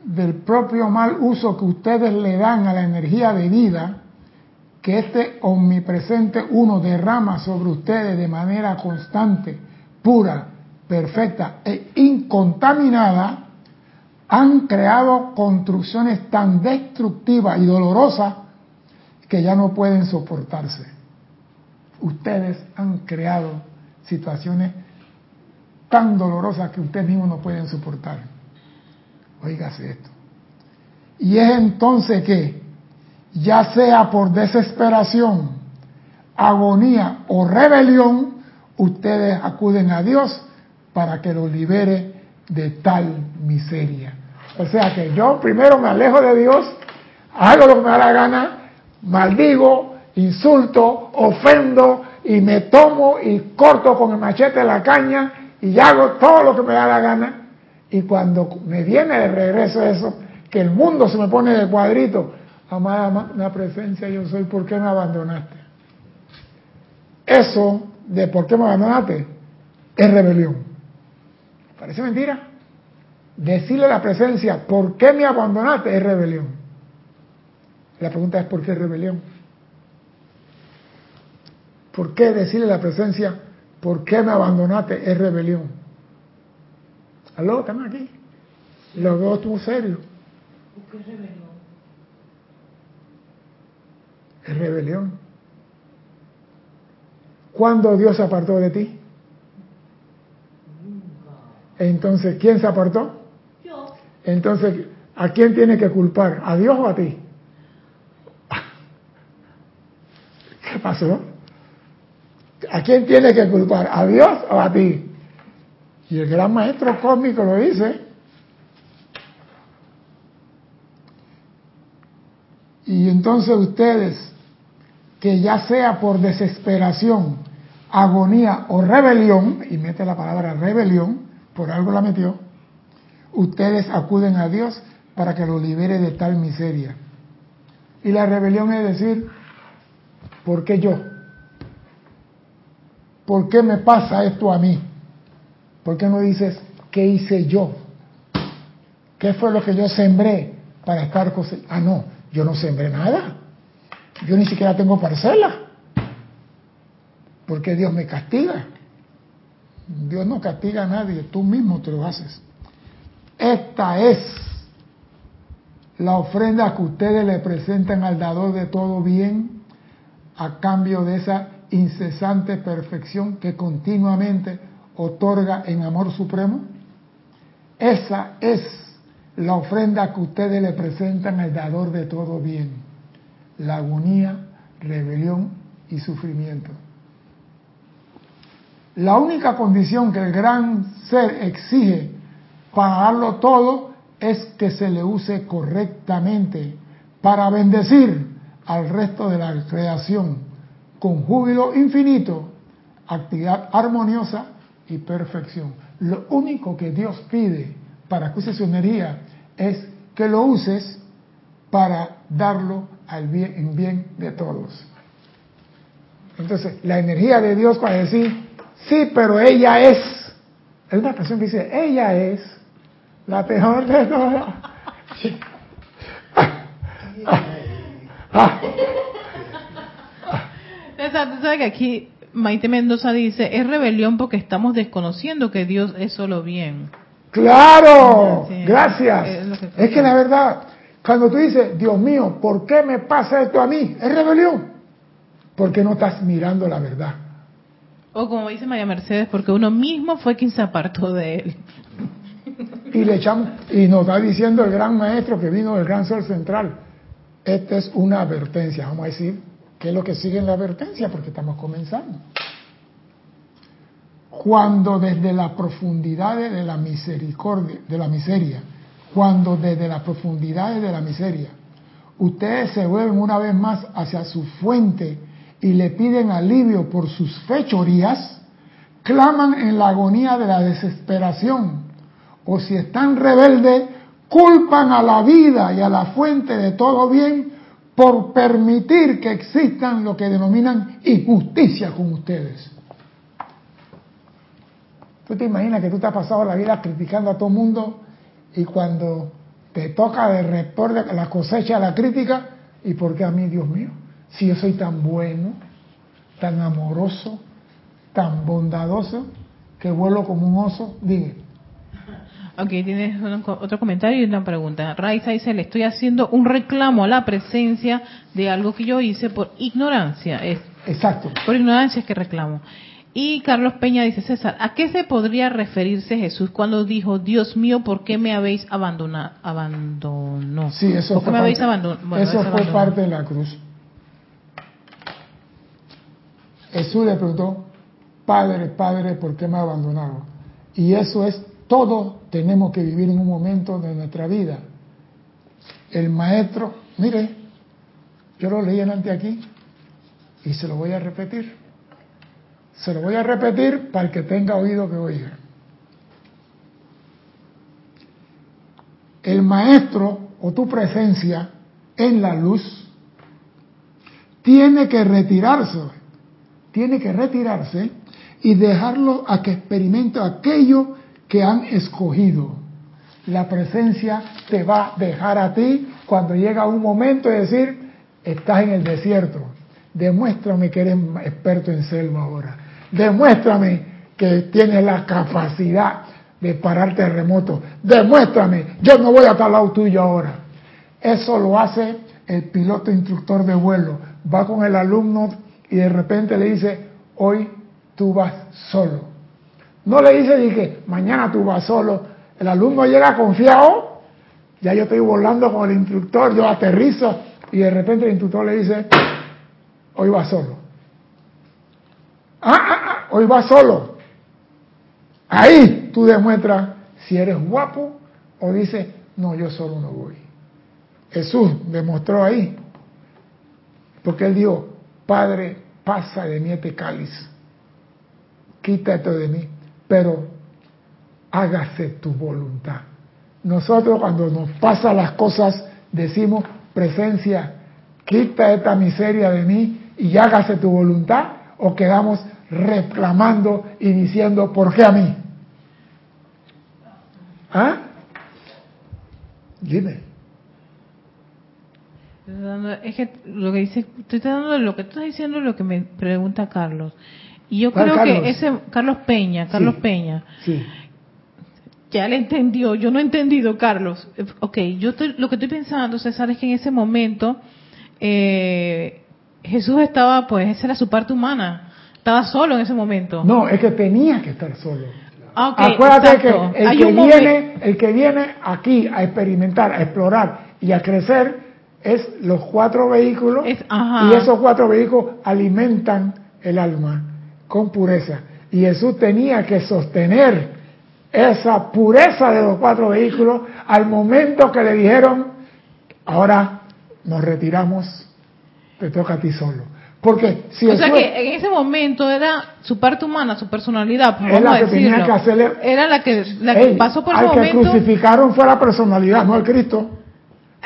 del propio mal uso que ustedes le dan a la energía de vida, que este omnipresente uno derrama sobre ustedes de manera constante, pura, perfecta e incontaminada, han creado construcciones tan destructivas y dolorosas que ya no pueden soportarse. Ustedes han creado situaciones tan dolorosas que ustedes mismos no pueden soportar. Óigase esto. Y es entonces que, ya sea por desesperación, agonía o rebelión, ustedes acuden a Dios para que los libere de tal miseria. O sea que yo primero me alejo de Dios, hago lo que me da la gana, maldigo, insulto, ofendo y me tomo y corto con el machete la caña y hago todo lo que me da la gana. Y cuando me viene de regreso eso, que el mundo se me pone de cuadrito, amada la presencia yo soy, ¿por qué me abandonaste? Eso de por qué me abandonaste es rebelión. ¿Parece mentira? Decirle a la presencia, ¿por qué me abandonaste? Es rebelión. La pregunta es ¿por qué rebelión? ¿Por qué decirle la presencia, ¿por qué me abandonaste? Es rebelión. ¿Aló? ¿Están aquí? Lo veo tú serio. ¿Por qué rebelión? Es rebelión. ¿Cuándo Dios se apartó de ti? Entonces, ¿quién se apartó? Yo. Entonces, ¿a quién tiene que culpar? ¿A Dios o a ti? ¿Qué pasó? ¿A quién tiene que culpar? ¿A Dios o a ti? Y el gran maestro cósmico lo dice. Y entonces ustedes, que ya sea por desesperación, agonía o rebelión, y mete la palabra rebelión, por algo la metió, ustedes acuden a Dios para que lo libere de tal miseria. Y la rebelión es decir, ¿Por qué yo? ¿por qué me pasa esto a mí? ¿Por qué no dices, ¿qué hice yo? ¿Qué fue lo que yo sembré para estar cosechando? Ah, no, yo no sembré nada. Yo ni siquiera tengo parcela. ¿Por qué Dios me castiga? Dios no castiga a nadie, tú mismo te lo haces. Esta es la ofrenda que ustedes le presentan al dador de todo bien a cambio de esa incesante perfección que continuamente otorga en amor supremo. Esa es la ofrenda que ustedes le presentan al dador de todo bien. La agonía, rebelión y sufrimiento. La única condición que el gran ser exige para darlo todo es que se le use correctamente para bendecir al resto de la creación con júbilo infinito, actividad armoniosa y perfección. Lo único que Dios pide para que uses su energía es que lo uses para darlo al bien, en bien de todos. Entonces, la energía de Dios para decir, sí, pero ella es, es una expresión que dice, ella es la peor de todas. [laughs] [laughs] Exacto, sabes que aquí Maite Mendoza dice, es rebelión porque estamos desconociendo que Dios es solo bien. Claro, gracias. Es, que la verdad, cuando tú dices, Dios mío, ¿por qué me pasa esto a mí? Es rebelión. Porque no estás mirando la verdad. O como dice María Mercedes, porque uno mismo fue quien se apartó de él. Y le echamos, y nos está diciendo el gran maestro que vino del gran sol central. Esta es una advertencia, vamos a decir, ¿qué es lo que sigue en la advertencia? Porque estamos comenzando. Cuando desde las profundidades de la misericordia, de la miseria, cuando desde las profundidades de la miseria, ustedes se vuelven una vez más hacia su fuente y le piden alivio por sus fechorías, claman en la agonía de la desesperación, o si están rebeldes, culpan a la vida y a la fuente de todo bien por permitir que existan lo que denominan injusticia con ustedes. ¿Tú te imaginas que tú te has pasado la vida criticando a todo el mundo y cuando te toca de rector la cosecha la crítica, ¿y por qué a mí, Dios mío? Si yo soy tan bueno, tan amoroso, tan bondadoso, que vuelo como un oso, dime. Ok, tienes otro comentario y una pregunta. Raiza dice, le estoy haciendo un reclamo a la presencia de algo que yo hice por ignorancia. Es, Exacto. Por ignorancia es que reclamo. Y Carlos Peña dice, César, ¿a qué se podría referirse Jesús cuando dijo, Dios mío, ¿por qué me habéis abandonado? Abandonó. Sí, eso fue, me habéis abandonado? eso fue parte de la cruz. Jesús le preguntó, Padre, Padre, ¿por qué me ha abandonado? Y eso es todo tenemos que vivir en un momento de nuestra vida. El maestro, mire, yo lo leí delante aquí y se lo voy a repetir. Se lo voy a repetir para el que tenga oído que oiga. El maestro o tu presencia en la luz tiene que retirarse, tiene que retirarse y dejarlo a que experimente aquello que han escogido. La presencia te va a dejar a ti cuando llega un momento de decir, estás en el desierto. Demuéstrame que eres experto en selva ahora. Demuéstrame que tienes la capacidad de parar terremotos. Demuéstrame, yo no voy a estar al lado tuyo ahora. Eso lo hace el piloto instructor de vuelo. Va con el alumno y de repente le dice, hoy tú vas solo. No le dice, dije, mañana tú vas solo. El alumno llega confiado, ya yo estoy volando con el instructor, yo aterrizo y de repente el instructor le dice, hoy vas solo. Ah, ah, ah, hoy vas solo. Ahí tú demuestras si eres guapo o dices, no, yo solo no voy. Jesús demostró ahí, porque él dijo, Padre, pasa de mí este cáliz, quítate de mí pero hágase tu voluntad. Nosotros cuando nos pasan las cosas decimos, presencia, quita esta miseria de mí y hágase tu voluntad o quedamos, reclamando y diciendo, ¿por qué a mí? ¿Ah? Dime. Es que lo que dice, estoy dando lo que tú estás diciendo lo que me pregunta Carlos. Y yo ¿Cuál creo Carlos? que ese Carlos Peña, Carlos Sí. Peña, Sí. ya le entendió, yo no he entendido, Carlos. Ok, yo estoy, lo que estoy pensando, César, es que en ese momento eh, Jesús estaba, pues, esa era su parte humana, estaba solo en ese momento. No, es que tenía que estar solo. Ah, ok, Acuérdate exacto. que el Hay que, viene, el que viene aquí a experimentar, a explorar y a crecer es los cuatro vehículos Es- y esos cuatro vehículos alimentan el alma con pureza. Y Jesús tenía que sostener esa pureza de los cuatro vehículos al momento que le dijeron, ahora nos retiramos, te toca a ti solo. Porque si o sea que en ese momento era su parte humana, su personalidad, vamos la que tenía decirlo. que hacerle- Era la que, la que Ey, pasó por al ese que momento. crucificaron fue la personalidad, no el Cristo.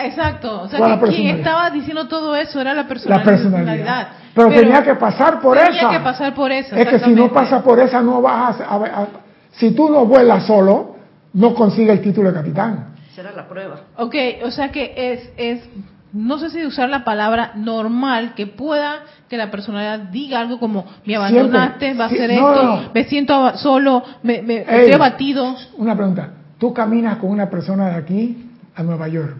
Exacto, o sea que quien personalidad. estaba diciendo todo eso era la La personalidad. personalidad. Pero, tenía que pasar por tenía esa. que pasar por esa, Es que si no pasa por esa, no vas a, a- a- Si tú no vuelas solo, no consigues el título de capitán. Esa era la prueba. Ok, o sea que es, es, no sé si usar la palabra normal, que pueda que la personalidad diga algo como, me abandonaste, Siempre. va a Sí, no, esto, no, no. me siento solo, me, me- Ey. estoy abatido. Una pregunta. Tú caminas con una persona de aquí a Nueva York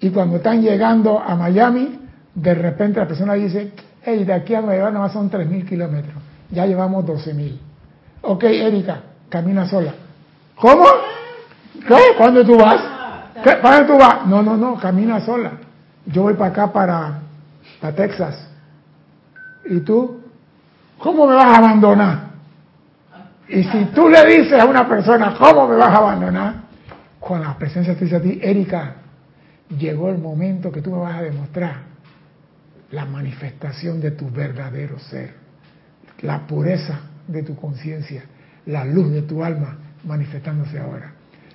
y cuando están llegando a Miami, de repente la persona dice, hey, de aquí a Nueva York nomás son 3.000 kilómetros, ya llevamos 12.000. Ok, Erika, camina sola. ¿Cómo? ¿Qué? ¿Cuándo tú vas? ¿Qué? ¿Para dónde tú vas? No, no, no, camina sola. Yo voy para acá, para, Texas. ¿Y tú? ¿Cómo me vas a abandonar? Y si tú le dices a una persona, ¿cómo me vas a abandonar? Con la presencia te dice a ti, Erika, llegó el momento que tú me vas a demostrar la manifestación de tu verdadero ser, la pureza de tu conciencia, la luz de tu alma manifestándose ahora.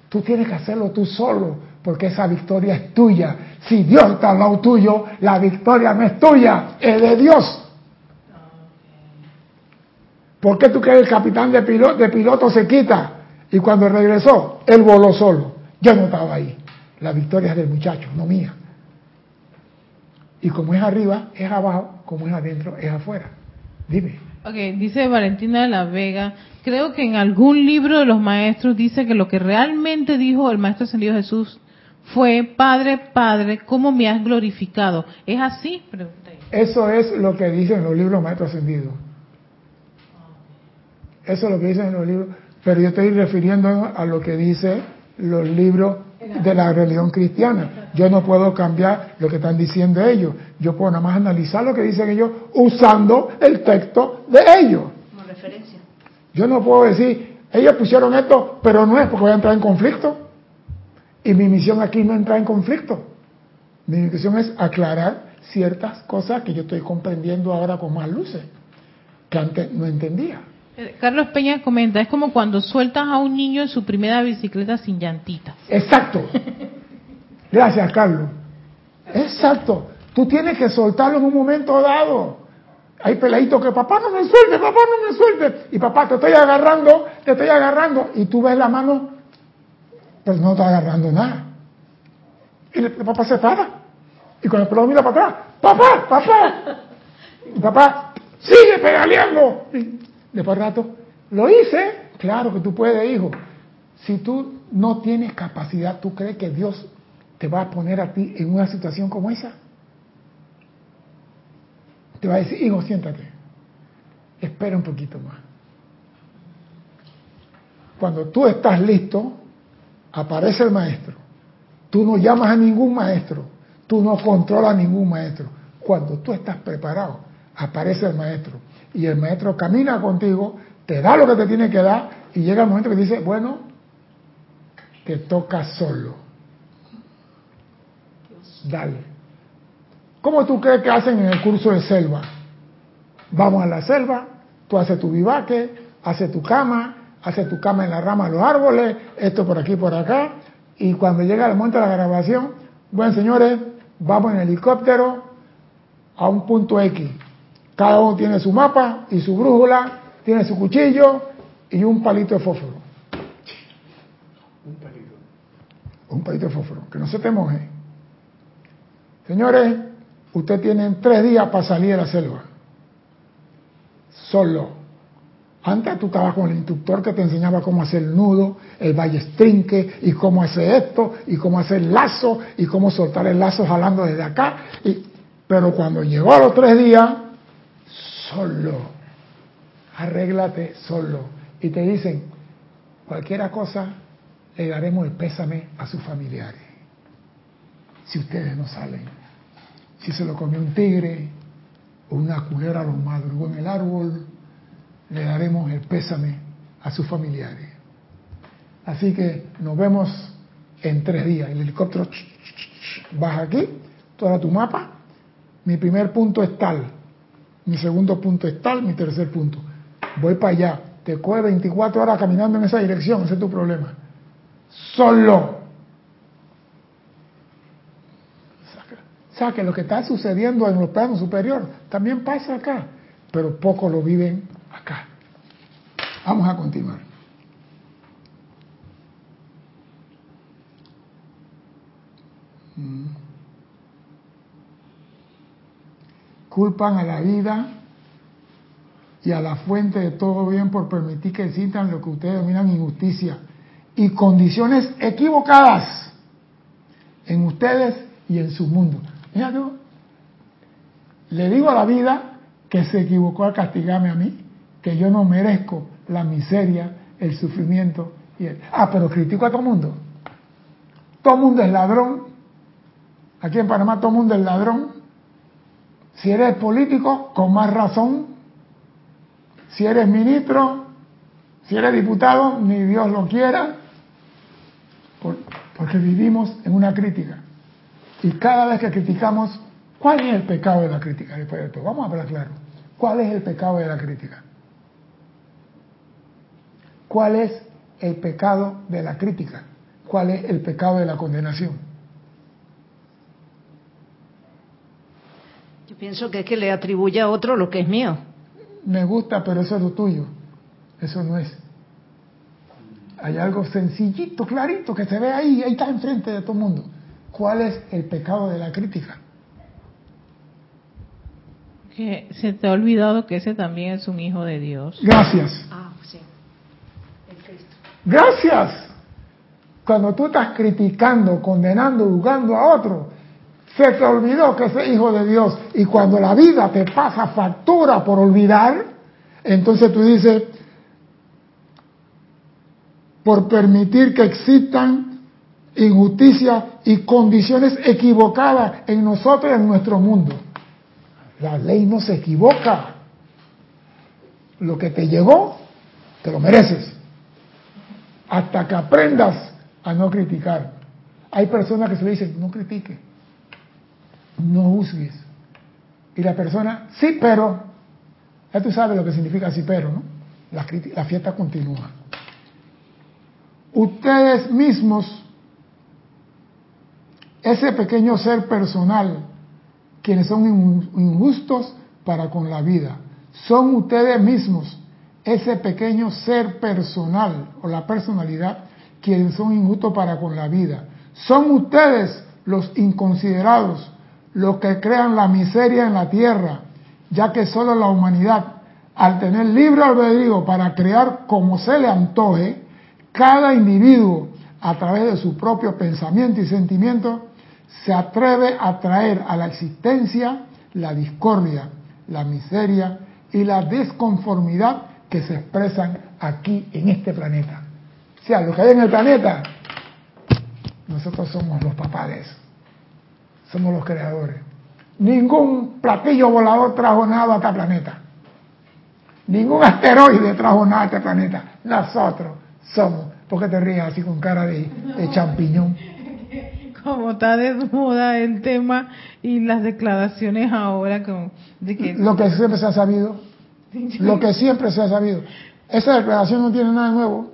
Tú tienes que hacerlo tú solo, porque esa victoria es tuya. Si Dios está al lado tuyo, la victoria no es tuya, es de Dios. ¿Por qué tú crees que el capitán de piloto, de piloto se quita? Y cuando regresó, él voló solo. Yo no estaba ahí. La victoria es del muchacho, no mía. Y como es arriba, es abajo, como es adentro, es afuera. Dime. Ok, dice Valentina de la Vega, creo que en algún libro de los maestros dice que lo que realmente dijo el Maestro Ascendido Jesús fue, Padre, Padre, ¿cómo me has glorificado? ¿Es así? Eso es lo que dicen los libros maestros ascendidos. Eso es lo que dicen en los libros. Pero yo estoy refiriendo a lo que dice los libros de la religión cristiana. Yo no puedo cambiar lo que están diciendo ellos. Yo puedo nada más analizar lo que dicen ellos usando el texto de ellos. Como referencia. Yo no puedo decir, ellos pusieron esto, pero no es porque voy a entrar en conflicto. Y mi misión aquí no entra en conflicto. Mi misión es aclarar ciertas cosas que yo estoy comprendiendo ahora con más luces, que antes no entendía. Eh, Carlos Peña comenta, es como cuando sueltas a un niño en su primera bicicleta sin llantitas. Exacto. [laughs] Gracias, Carlos. Exacto. Tú tienes que soltarlo en un momento dado. Hay peladitos que papá no me suelte, papá no me suelte. Y papá, te estoy agarrando, te estoy agarrando. Y tú ves la mano, pero no está agarrando nada. Y el, papá se para. Y con el pelado mira para atrás, papá, papá. Y papá, sigue pedaleando. Y después de rato, lo hice. Claro que tú puedes, hijo. Si tú no tienes capacidad, ¿tú crees que Dios te va a poner a ti en una situación como esa? Te va a decir, hijo, siéntate. Espera un poquito más. Cuando tú estás listo, aparece el maestro. Tú no llamas a ningún maestro. Tú no controlas a ningún maestro. Cuando tú estás preparado, aparece el maestro. Y el maestro camina contigo, te da lo que te tiene que dar y llega el momento que dice, bueno, te toca solo. Dale. ¿Cómo tú crees que hacen en el curso de selva? Vamos a la selva, tú haces tu vivaque, haces tu cama, haces tu cama en la rama de los árboles, esto por aquí, por acá, y cuando llega el momento de la grabación, bueno señores, vamos en helicóptero a un punto X. Cada uno tiene su mapa y su brújula, tiene su cuchillo y un palito de fósforo. Un palito. Un palito de fósforo, que no se te moje. Señores, usted tiene tres días para salir de la selva. Solo. Antes tú estabas con el instructor que te enseñaba cómo hacer el nudo, el ballestrinque y cómo hacer esto y cómo hacer el lazo y cómo soltar el lazo jalando desde acá. Y, pero cuando llegó a los tres días, solo. Arréglate solo. Y te dicen, cualquiera cosa le daremos el pésame a sus familiares. Si ustedes no salen. Si se lo comió un tigre o una culera lo madrugó en el árbol le daremos el pésame a sus familiares. Así que nos vemos en tres días. El helicóptero baja aquí, toda tu mapa. Mi primer punto es tal, mi segundo punto es tal, mi tercer punto. Voy para allá. Te coge 24 horas caminando en esa dirección, ese es tu problema. Solo. O sea, que lo que está sucediendo en los planos superiores también pasa acá, pero pocos lo viven acá. Vamos a continuar. Mm. Culpan a la vida y a la fuente de todo bien por permitir que existan lo que ustedes denominan injusticia y condiciones equivocadas en ustedes y en su mundo. Mira le digo a la vida que se equivocó al castigarme a mí, que yo no merezco la miseria, el sufrimiento y el... Ah, pero critico a todo mundo. Todo mundo es ladrón. Aquí en Panamá todo mundo es ladrón. Si eres político, con más razón. Si eres ministro, si eres diputado, ni Dios lo quiera. porque vivimos en una crítica. Y cada vez que criticamos, ¿cuál es el pecado de la crítica? Después de todo, vamos a hablar claro. ¿Cuál es el pecado de la crítica? ¿Cuál es el pecado de la crítica? ¿Cuál es el pecado de la condenación? Yo pienso que es que le atribuye a otro lo que es mío. Me gusta, pero eso es lo tuyo. Eso no es. Hay algo sencillito, clarito, que se ve ahí, ahí está enfrente de todo el mundo. ¿Cuál es el pecado de la crítica? Que se te ha olvidado que ese también es un hijo de Dios. Gracias. Ah. Gracias. Cuando tú estás criticando, condenando, juzgando a otro, se te olvidó que ese hijo de Dios. Y cuando la vida te pasa factura por olvidar, entonces tú dices, por permitir que existan injusticias y condiciones equivocadas en nosotros y en nuestro mundo. La ley no se equivoca. Lo que te llegó, te lo mereces hasta que aprendas a no criticar. Hay personas que se le dicen, no critique, no juzgues. Y la persona, sí, pero, ya tú sabes lo que significa sí, pero, ¿no? La, la fiesta continúa. Ustedes mismos, ese pequeño ser personal, quienes son injustos para con la vida, son ustedes mismos ese pequeño ser personal o la personalidad quienes son injustos para con la vida. Son ustedes los inconsiderados, los que crean la miseria en la tierra, ya que solo la humanidad, al tener libre albedrío para crear como se le antoje, cada individuo, a través de su propio pensamiento y sentimiento, se atreve a traer a la existencia la discordia, la miseria y la desconformidad que se expresan aquí en este planeta. O sea, lo que hay en el planeta, nosotros somos los papás Somos los creadores. Ningún platillo volador trajo nada a este planeta. Ningún asteroide trajo nada a este planeta. Nosotros somos. ¿Por qué te ríes así con cara de, champiñón? Como está desnuda el tema y las declaraciones ahora con, de que... Lo que siempre se ha sabido lo que siempre se ha sabido. Esa declaración no tiene nada nuevo.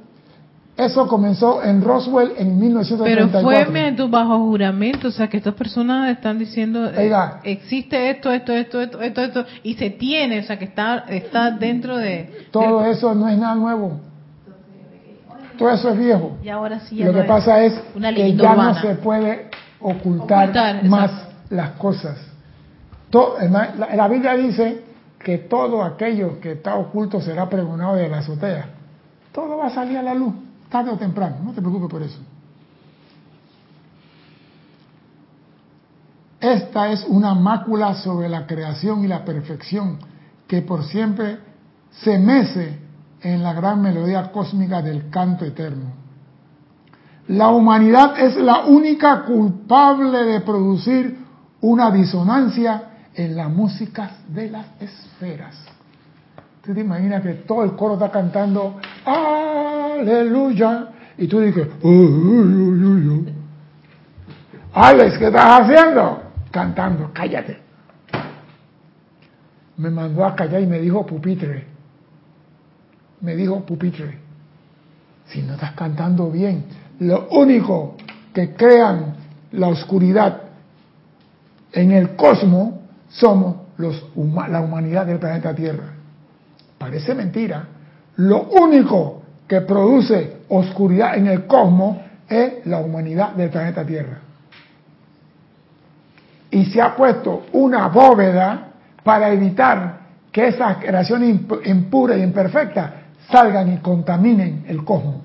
Eso comenzó en Roswell en Pero 1934. fue mediante- bajo juramento, o sea que estas personas están diciendo, eh, Oiga. existe esto, esto, esto, esto, esto, esto, y se tiene, o sea que está, está dentro de... Todo eso no es nada nuevo. Todo eso es viejo. Y ahora sí ya Lo no que es pasa es una que ya urbana. no se puede ocultar, Ocultar, más exacto. las cosas. La, la Biblia dice que todo aquello que está oculto será pregonado de la azotea. Todo va a salir a la luz, tarde o temprano. No te preocupes por eso. Esta es una mácula sobre la creación y la perfección que por siempre se mece en la gran melodía cósmica del canto eterno. La humanidad es la única culpable de producir una disonancia en la música de las esferas. ¿Tú te imaginas que todo el coro está cantando aleluya? Y tú dices. Alex, ¿qué estás haciendo? Cantando, cállate. Me mandó a callar y me dijo pupitre. Me dijo pupitre. Si no estás cantando bien, lo único que crean la oscuridad en el cosmos somos los, la humanidad del planeta Tierra. Parece mentira. Lo único que produce oscuridad en el cosmos es la humanidad del planeta Tierra. Y se ha puesto una bóveda para evitar que esas creaciones imp- impuras y imperfectas salgan y contaminen el cosmos.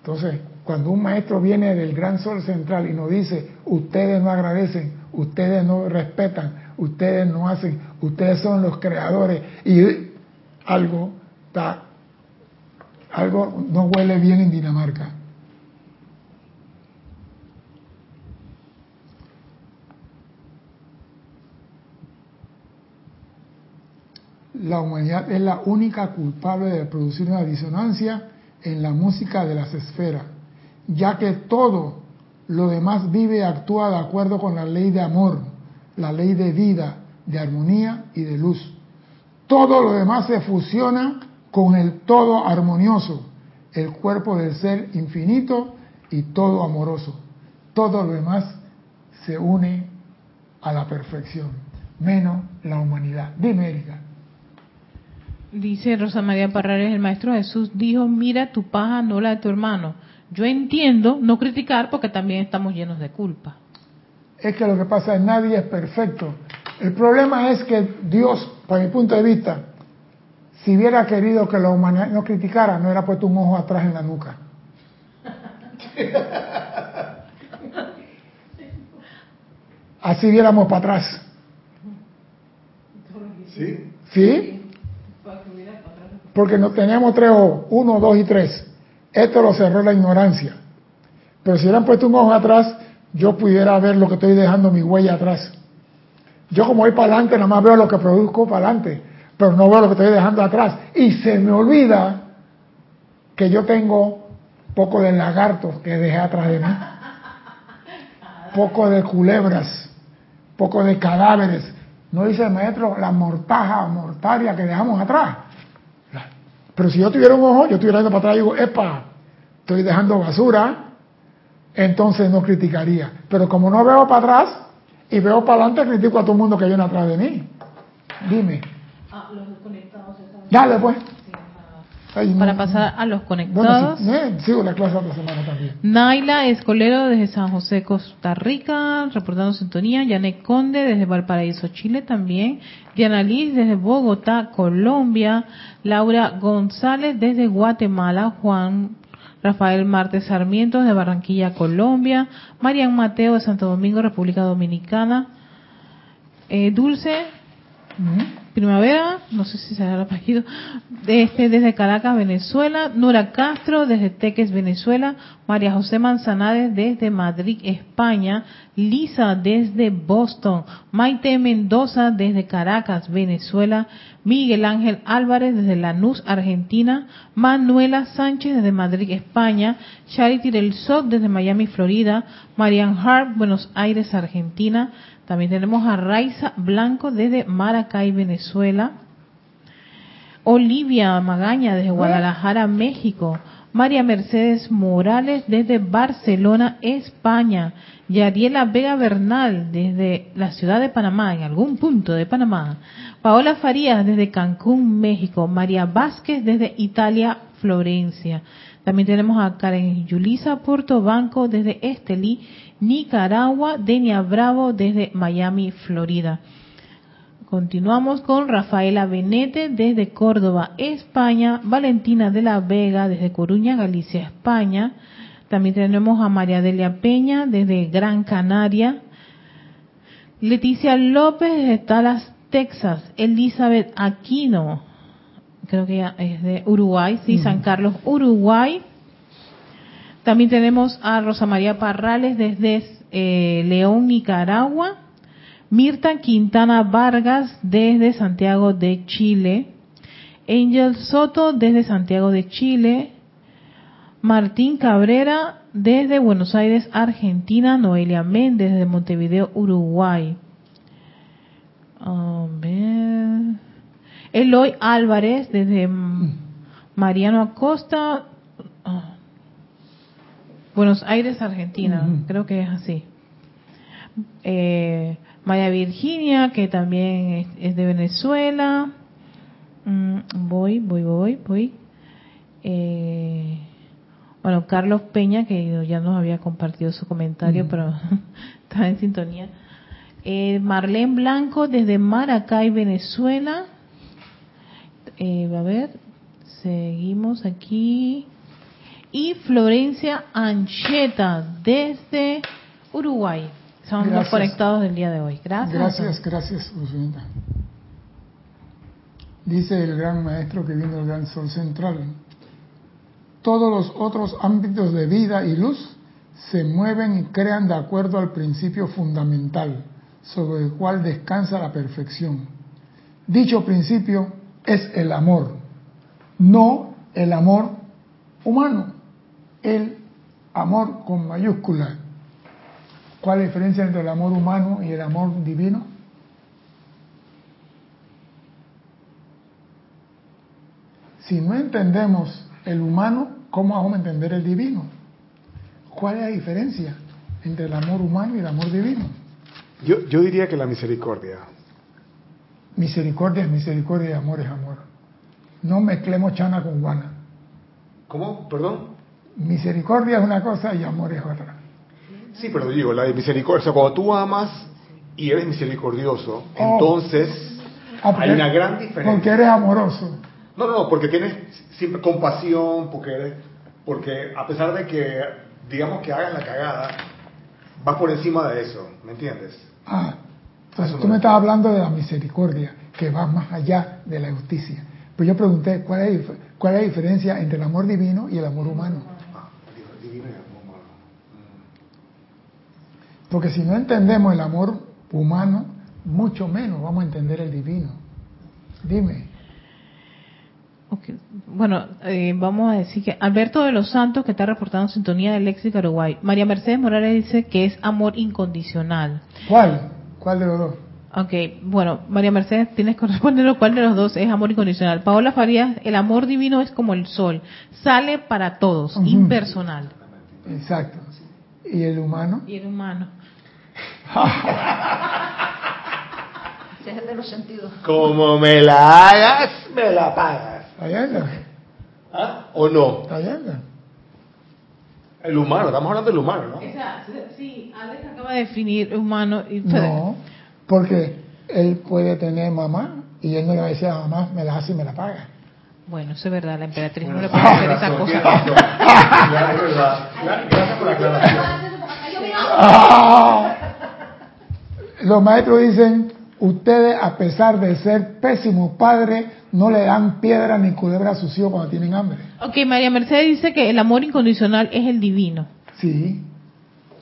Entonces, cuando un maestro viene del gran sol central y nos dice, ustedes no agradecen, ustedes no respetan, ustedes no hacen, ustedes son los creadores, y algo está, algo no huele bien en Dinamarca. La humanidad es la única culpable de producir una disonancia en la música de las esferas, ya que todo lo demás vive y actúa de acuerdo con la ley de amor, la ley de vida, de armonía y de luz. Todo lo demás se fusiona con el todo armonioso, el cuerpo del ser infinito y todo amoroso. Todo lo demás se une a la perfección, menos la humanidad. Dime, Erika. Dice Rosa María Parrares, el Maestro Jesús dijo, mira tu paja, no la de tu hermano. Yo entiendo no criticar porque también estamos llenos de culpa. Es que lo que pasa es nadie es perfecto. El problema es que Dios, para mi punto de vista, si hubiera querido que la humanidad no criticara, no hubiera puesto un ojo atrás en la nuca. Así viéramos para atrás. ¿Sí? ¿Sí? Porque no tenemos tres ojos, uno, dos y tres. Esto lo cerró la ignorancia. Pero si hubieran puesto un ojo atrás, yo pudiera ver lo que estoy dejando mi huella atrás. Yo como voy para adelante, nada más veo lo que produzco para adelante, pero no veo lo que estoy dejando atrás. Y se me olvida que yo tengo poco de lagartos que dejé atrás de mí, poco de culebras, poco de cadáveres. No dice el maestro la mortaja mortaria que dejamos atrás. Pero si yo tuviera un ojo, yo estuviera yendo para atrás y digo, epa, estoy dejando basura, entonces no criticaría. Pero como no veo para atrás y veo para adelante, critico a todo el mundo que viene atrás de mí. Dime. Dale pues. Ay, no. Para pasar a los Bueno, conectados. sí, eh, sigo la clase otra semana también. Naila Escolero desde San José, Costa Rica, reportando sintonía. Yanek Conde desde Valparaíso, Chile también. Diana Liz desde Bogotá, Colombia. Laura González desde Guatemala. Juan Rafael Martes Sarmiento desde Barranquilla, Colombia. Marian Mateo de Santo Domingo, República Dominicana. Eh, Dulce Ujú. Primavera, no sé si será el apellido, este, desde Caracas, Venezuela, Nora Castro desde Teques, Venezuela, María José Manzanares desde Madrid, España, Lisa desde Boston, Maite Mendoza desde Caracas, Venezuela, Miguel Ángel Álvarez desde Lanús, Argentina, Manuela Sánchez desde Madrid, España, Charity del Sot desde Miami, Florida, Marian Hart, Buenos Aires, Argentina, también tenemos a Raiza Blanco desde Maracay, Venezuela. Olivia Magaña desde Guadalajara, México. María Mercedes Morales desde Barcelona, España. Yariela Vega Bernal desde la ciudad de Panamá, en algún punto de Panamá. Paola Farías desde Cancún, México. María Vázquez desde Italia, Florencia. También tenemos a Karen Yulisa Portobanco desde Estelí, Nicaragua. Denia Bravo desde Miami, Florida. Continuamos con Rafaela Benete desde Córdoba, España, Valentina de la Vega desde Coruña, Galicia, España. También tenemos a María Delia Peña desde Gran Canaria. Leticia López desde Dallas, Texas. Elizabeth Aquino, creo que es de Uruguay, sí, San Carlos, Uruguay. También tenemos a Rosa María Parrales desde eh, León, Nicaragua. Mirta Quintana Vargas desde Santiago de Chile. Angel Soto desde Santiago de Chile. Martín Cabrera desde Buenos Aires, Argentina. Noelia Méndez desde Montevideo, Uruguay. A ver. Eloy Álvarez desde Mariano Acosta. ah, Buenos Aires, Argentina. Creo que es así. Eh, Maya Virginia, que también es, es de Venezuela. Mm, voy, voy, voy, voy. Eh, bueno, Carlos Peña, que ya nos había compartido su comentario, pero [laughs] está en sintonía. Eh, Marlene Blanco, desde Maracay, Venezuela. Eh, a ver, seguimos aquí. Y Florencia Ancheta, desde Uruguay. Son los conectados del día de hoy. Gracias. Gracias, gracias, Rosenda. Dice el gran maestro que vino del gran sol central. Todos los otros ámbitos de vida y luz se mueven y crean de acuerdo al principio fundamental sobre el cual descansa la perfección. Dicho principio es el amor, no el amor humano, el amor con mayúscula. ¿Cuál es la diferencia entre el amor humano y el amor divino? Si no entendemos el humano, ¿cómo vamos a entender el divino? ¿Cuál es la diferencia entre el amor humano y el amor divino? Yo, yo diría que la misericordia. Misericordia es misericordia y amor es amor. No mezclemos chana con guana. ¿Cómo? Perdón. Misericordia es una cosa y amor es otra. Sí, pero digo, la de misericordia. O sea, cuando tú amas y eres misericordioso, Oh. entonces Ah, porque- hay una gran diferencia. Porque eres amoroso. No, no, no, porque tienes siempre compasión, porque eres, porque a pesar de que, digamos que hagan la cagada, vas por encima de eso, ¿me entiendes? Ah, entonces tú me estás hablando de la misericordia, que va más allá de la justicia. Pues yo pregunté, ¿cuál es, cuál es la diferencia entre el amor divino y el amor humano? Ah, divino y amor humano. Porque si no entendemos el amor humano, mucho menos vamos a entender el divino. Dime. Ok. Bueno, eh, vamos a decir que Alberto de los Santos, que está reportando sintonía del Léxico Uruguay. María Mercedes Morales dice que es amor incondicional. ¿Cuál? ¿Cuál de los dos? Ok, bueno, María Mercedes, tienes que responder cuál de los dos es amor incondicional. Paola Farías, el amor divino es como el sol, sale para todos, impersonal. Exacto. ¿Y el humano? Y el humano. Ese es el de los sentidos. Como me la hagas, me la pagas. ¿Ah? ¿O no? El humano, estamos hablando del humano, ¿no? O sea, sí, Alex acaba de definir humano y No, porque él puede tener mamá y él no le va a decir a mamá, me la hace y me la paga. Bueno, eso es verdad, la emperatriz no Bueno, le puede hacer esa cosa. es verdad. Gracias por la aclaración. Los maestros dicen, ustedes a pesar de ser pésimos padres, no le dan piedra ni culebra a sus hijos cuando tienen hambre. Ok, María Mercedes dice que el amor incondicional es el divino. Sí,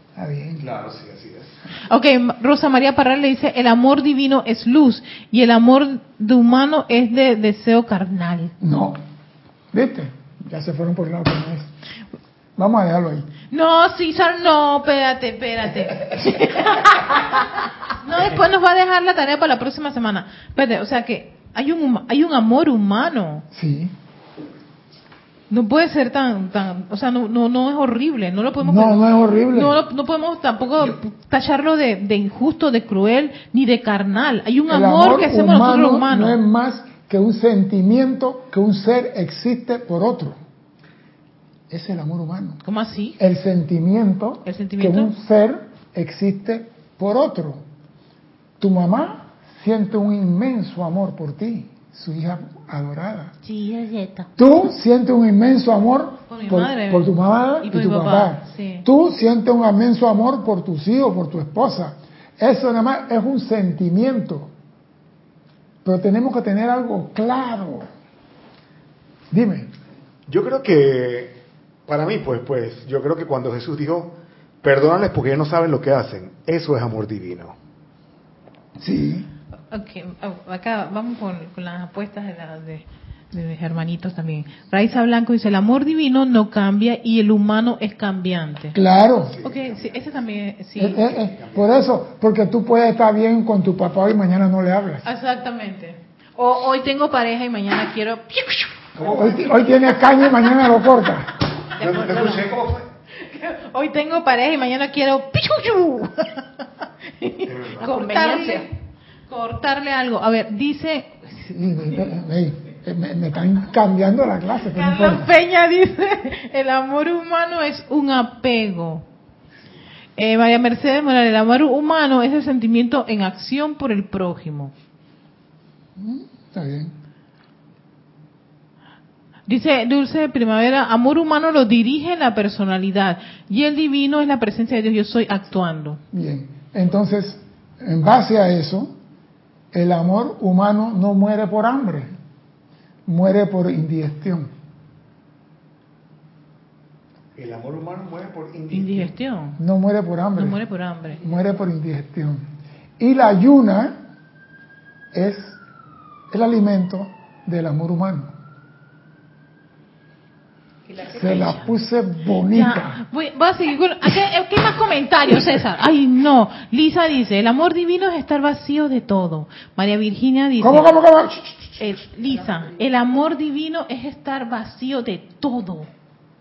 está bien. Claro, sí, así es. Ok, Rosa María Parral le dice, el amor divino es luz y el amor de humano es de deseo carnal. No, ¿viste? Ya se fueron por el lado que no es. Vamos a dejarlo ahí. No, César, no, espérate, espérate. [laughs] no, después nos va a dejar la tarea para la próxima semana. Espérate, o sea que hay un, hay un amor humano. Sí. No puede ser tan, tan, o sea, no, no, no es horrible, no lo podemos No, no es horrible. No, no, podemos tampoco tacharlo de, de injusto, de cruel, ni de carnal. Hay un El amor, que hacemos nosotros los humano humanos. no es más que un sentimiento que un ser existe por otro. Es el amor humano. ¿Cómo así? El sentimiento, ¿El sentimiento? que un ser existe por otro. Tu mamá siente un inmenso amor por ti, su hija adorada. Sí, es Tú sientes un inmenso amor Por mi por, madre. por tu mamá Y y, por tu papá. papá, sí. Tú sientes un inmenso amor por tus hijos, por tu esposa. Eso nada más es un sentimiento. Pero tenemos que tener algo claro. Dime. Yo creo que, para mí, pues, pues, yo creo que cuando Jesús dijo, perdónales porque ellos no saben lo que hacen, eso es amor divino. Sí. Ok, oh, acá vamos con, con las apuestas de, la- de, de mis hermanitos también. Raiza Blanco dice, el amor divino no cambia y el humano es cambiante. Claro. Ok, sí, ese también, sí. Eh, eh, eh, Por eso, porque tú puedes estar bien con tu papá y mañana no le hablas. Exactamente. O hoy tengo pareja y mañana quiero... Hoy, hoy tienes caña y mañana lo corta. No, no escuché cómo fue. [laughs] Hoy tengo pareja y mañana quiero... [laughs] cortarle, cortarle algo. A ver, dice... Eh, me, me están cambiando la clase. Carlos. Peña dice, el amor humano es un apego. Eh, María Mercedes Morales, el amor humano es el sentimiento en acción por el prójimo. Está bien. Dice Dulce de Primavera, amor humano lo dirige la personalidad y el divino es la presencia de Dios, yo soy actuando. Bien. Entonces, en base a eso, el amor humano no muere por hambre, muere por indigestión. El amor humano muere por indigestión. Indigestión, No muere por hambre, no muere por hambre. muere por indigestión. Y la ayuna es el alimento del amor humano. Se la puse bonita. Ya, voy, voy a seguir con... ¿a ¿Qué, a qué más comentarios, César? Ay, no. Lisa dice, el amor divino es estar vacío de todo. María Virginia dice... ¿Cómo, cómo, cómo? Eh, Lisa, el amor divino es estar vacío de todo.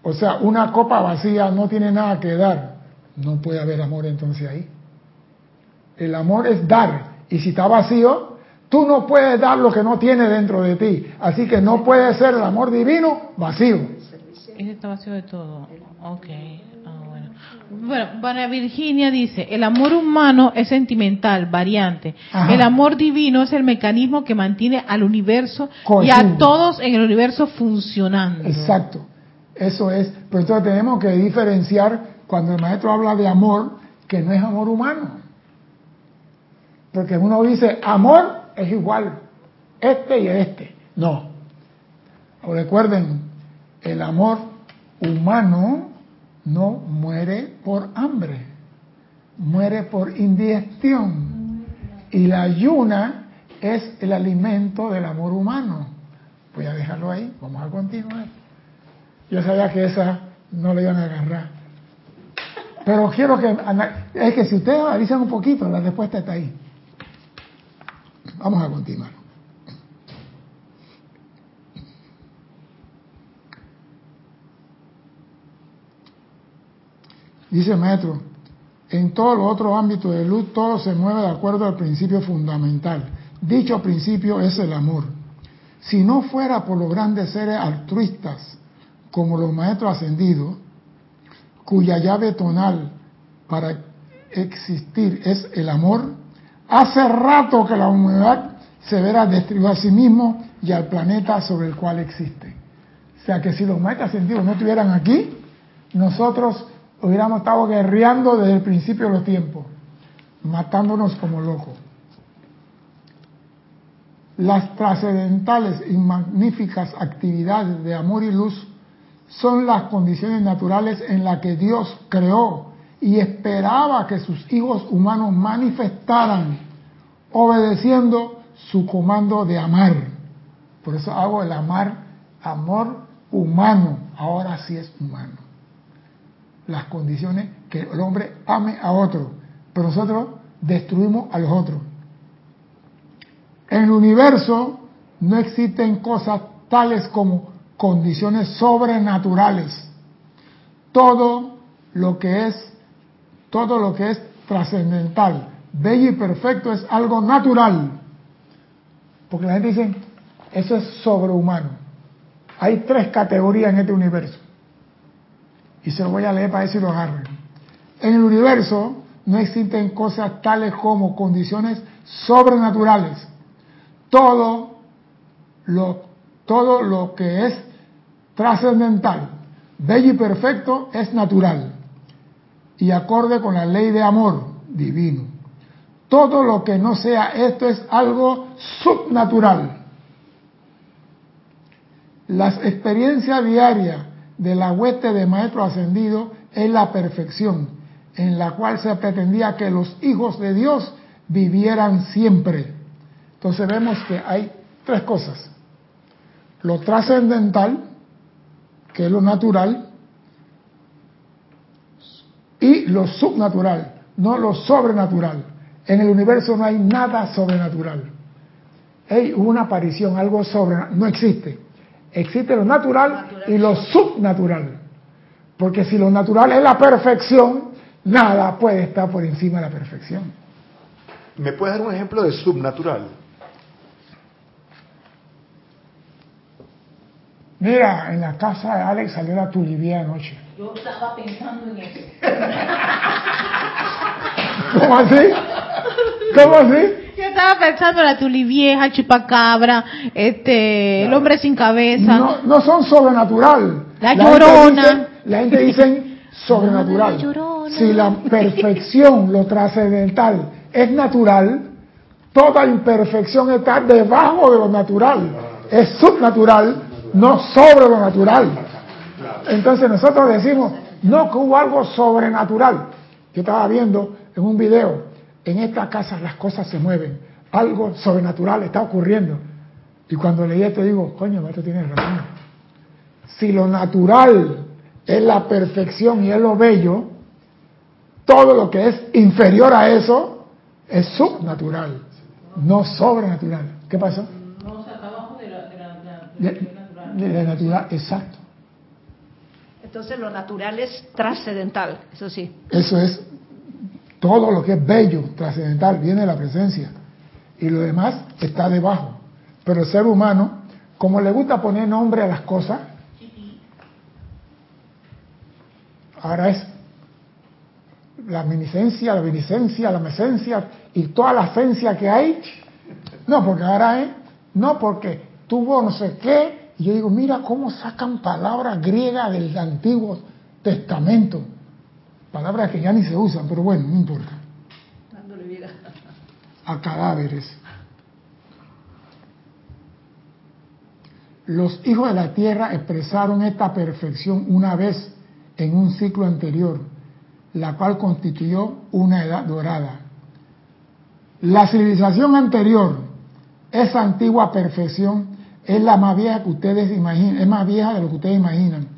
O sea, una copa vacía no tiene nada que dar. No puede haber amor entonces ahí. El amor es dar. Y si está vacío, tú no puedes dar lo que no tiene dentro de ti. Así que no puede ser el amor divino vacío. Ese está vacío de todo. Ok. Ah, bueno. Bueno, María Virginia dice, el amor humano es sentimental, variante. Ajá. El amor divino es el mecanismo que mantiene al universo y a todos en el universo funcionando. Exacto. Eso es. Pero entonces tenemos que diferenciar cuando el maestro habla de amor, que no es amor humano. Porque uno dice, amor es igual, este y este. No. Recuerden, el amor humano no muere por hambre, muere por indigestión. Y la ayuna es el alimento del amor humano. Voy a dejarlo ahí, vamos a continuar. Yo sabía que esa no la iban a agarrar. Pero quiero que... Es que si ustedes analizan un poquito, la respuesta está ahí. Vamos a continuar. Dice maestro, en todos los otros ámbitos de luz todo se mueve de acuerdo al principio fundamental. Dicho principio es el amor. Si no fuera por los grandes seres altruistas, como los maestros ascendidos, cuya llave tonal para existir es el amor, hace rato que la humanidad se verá destruida a sí mismo y al planeta sobre el cual existe. O sea que si los maestros ascendidos no estuvieran aquí, nosotros hubiéramos estado guerreando desde el principio de los tiempos, matándonos como locos. Las trascendentales y magníficas actividades de amor y luz son las condiciones naturales en las que Dios creó y esperaba que sus hijos humanos manifestaran, obedeciendo su comando de amar. Por eso hago el amar, amor humano, ahora sí es humano. Las condiciones que el hombre ame a otro, pero nosotros destruimos a los otros. En el universo no existen cosas tales como condiciones sobrenaturales. Todo lo que es, todo lo que es trascendental, bello y perfecto es algo natural. Porque la gente dice, eso es sobrehumano. Hay tres categorías en este universo. Y se lo voy a leer para ver si lo agarren. En el universo no existen cosas tales como condiciones sobrenaturales. Todo lo, todo lo que es trascendental, bello y perfecto es natural y acorde con la ley de amor divino. Todo lo que no sea esto es algo subnatural. Las experiencias diarias de la hueste de maestro ascendido es la perfección, en la cual se pretendía que los hijos de Dios vivieran siempre. Entonces vemos que hay tres cosas. Lo trascendental, que es lo natural, y lo subnatural, no lo sobrenatural. En el universo no hay nada sobrenatural. Hay una aparición, algo sobrenatural, no existe. Existe lo natural, y lo subnatural. Porque si lo natural es la perfección, nada puede estar por encima de la perfección. ¿Me puedes dar un ejemplo de subnatural? Mira, en la casa de Alex salió la tulibía anoche. Yo estaba pensando en eso. [laughs] ¿Cómo así? ¿Cómo así? Yo estaba pensando en la tulivieja, chupacabra, este, el hombre sin cabeza. No, no son sobrenatural. La llorona. La gente dice [laughs] sobrenatural. La. Si la perfección, lo trascendental, es natural, toda imperfección está debajo de lo natural. Es subnatural, no sobre lo natural. Entonces nosotros decimos, no que hubo algo sobrenatural. Yo estaba viendo en un video, en esta casa las cosas se mueven, algo sobrenatural está ocurriendo. Y cuando leí esto digo, coño, maestro tiene razón. Si lo natural es la perfección y es lo bello, todo lo que es inferior a eso es subnatural, no sobrenatural. ¿Qué pasó? No, o sea, está abajo de la, de la, la- De, de la natural. de la natural, exacto. Entonces lo natural es trascendental, eso sí. Eso es todo lo que es bello, trascendental, viene de la presencia. Y lo demás está debajo. Pero el ser humano, como le gusta poner nombre a las cosas, ahora es la minicencia, la benicencia, la mesencia y toda la esencia que hay. No, porque ahora es, no porque tuvo no sé qué. Y yo digo, mira cómo sacan palabras griegas del Antiguo Testamento. Palabras que ya ni se usan, pero bueno, no importa. Dándole vida. A cadáveres. Los hijos de la tierra expresaron esta perfección una vez en un ciclo anterior, la cual constituyó una edad dorada. La civilización anterior, esa antigua perfección, es la más vieja que ustedes imaginan, es más vieja de lo que ustedes imaginan,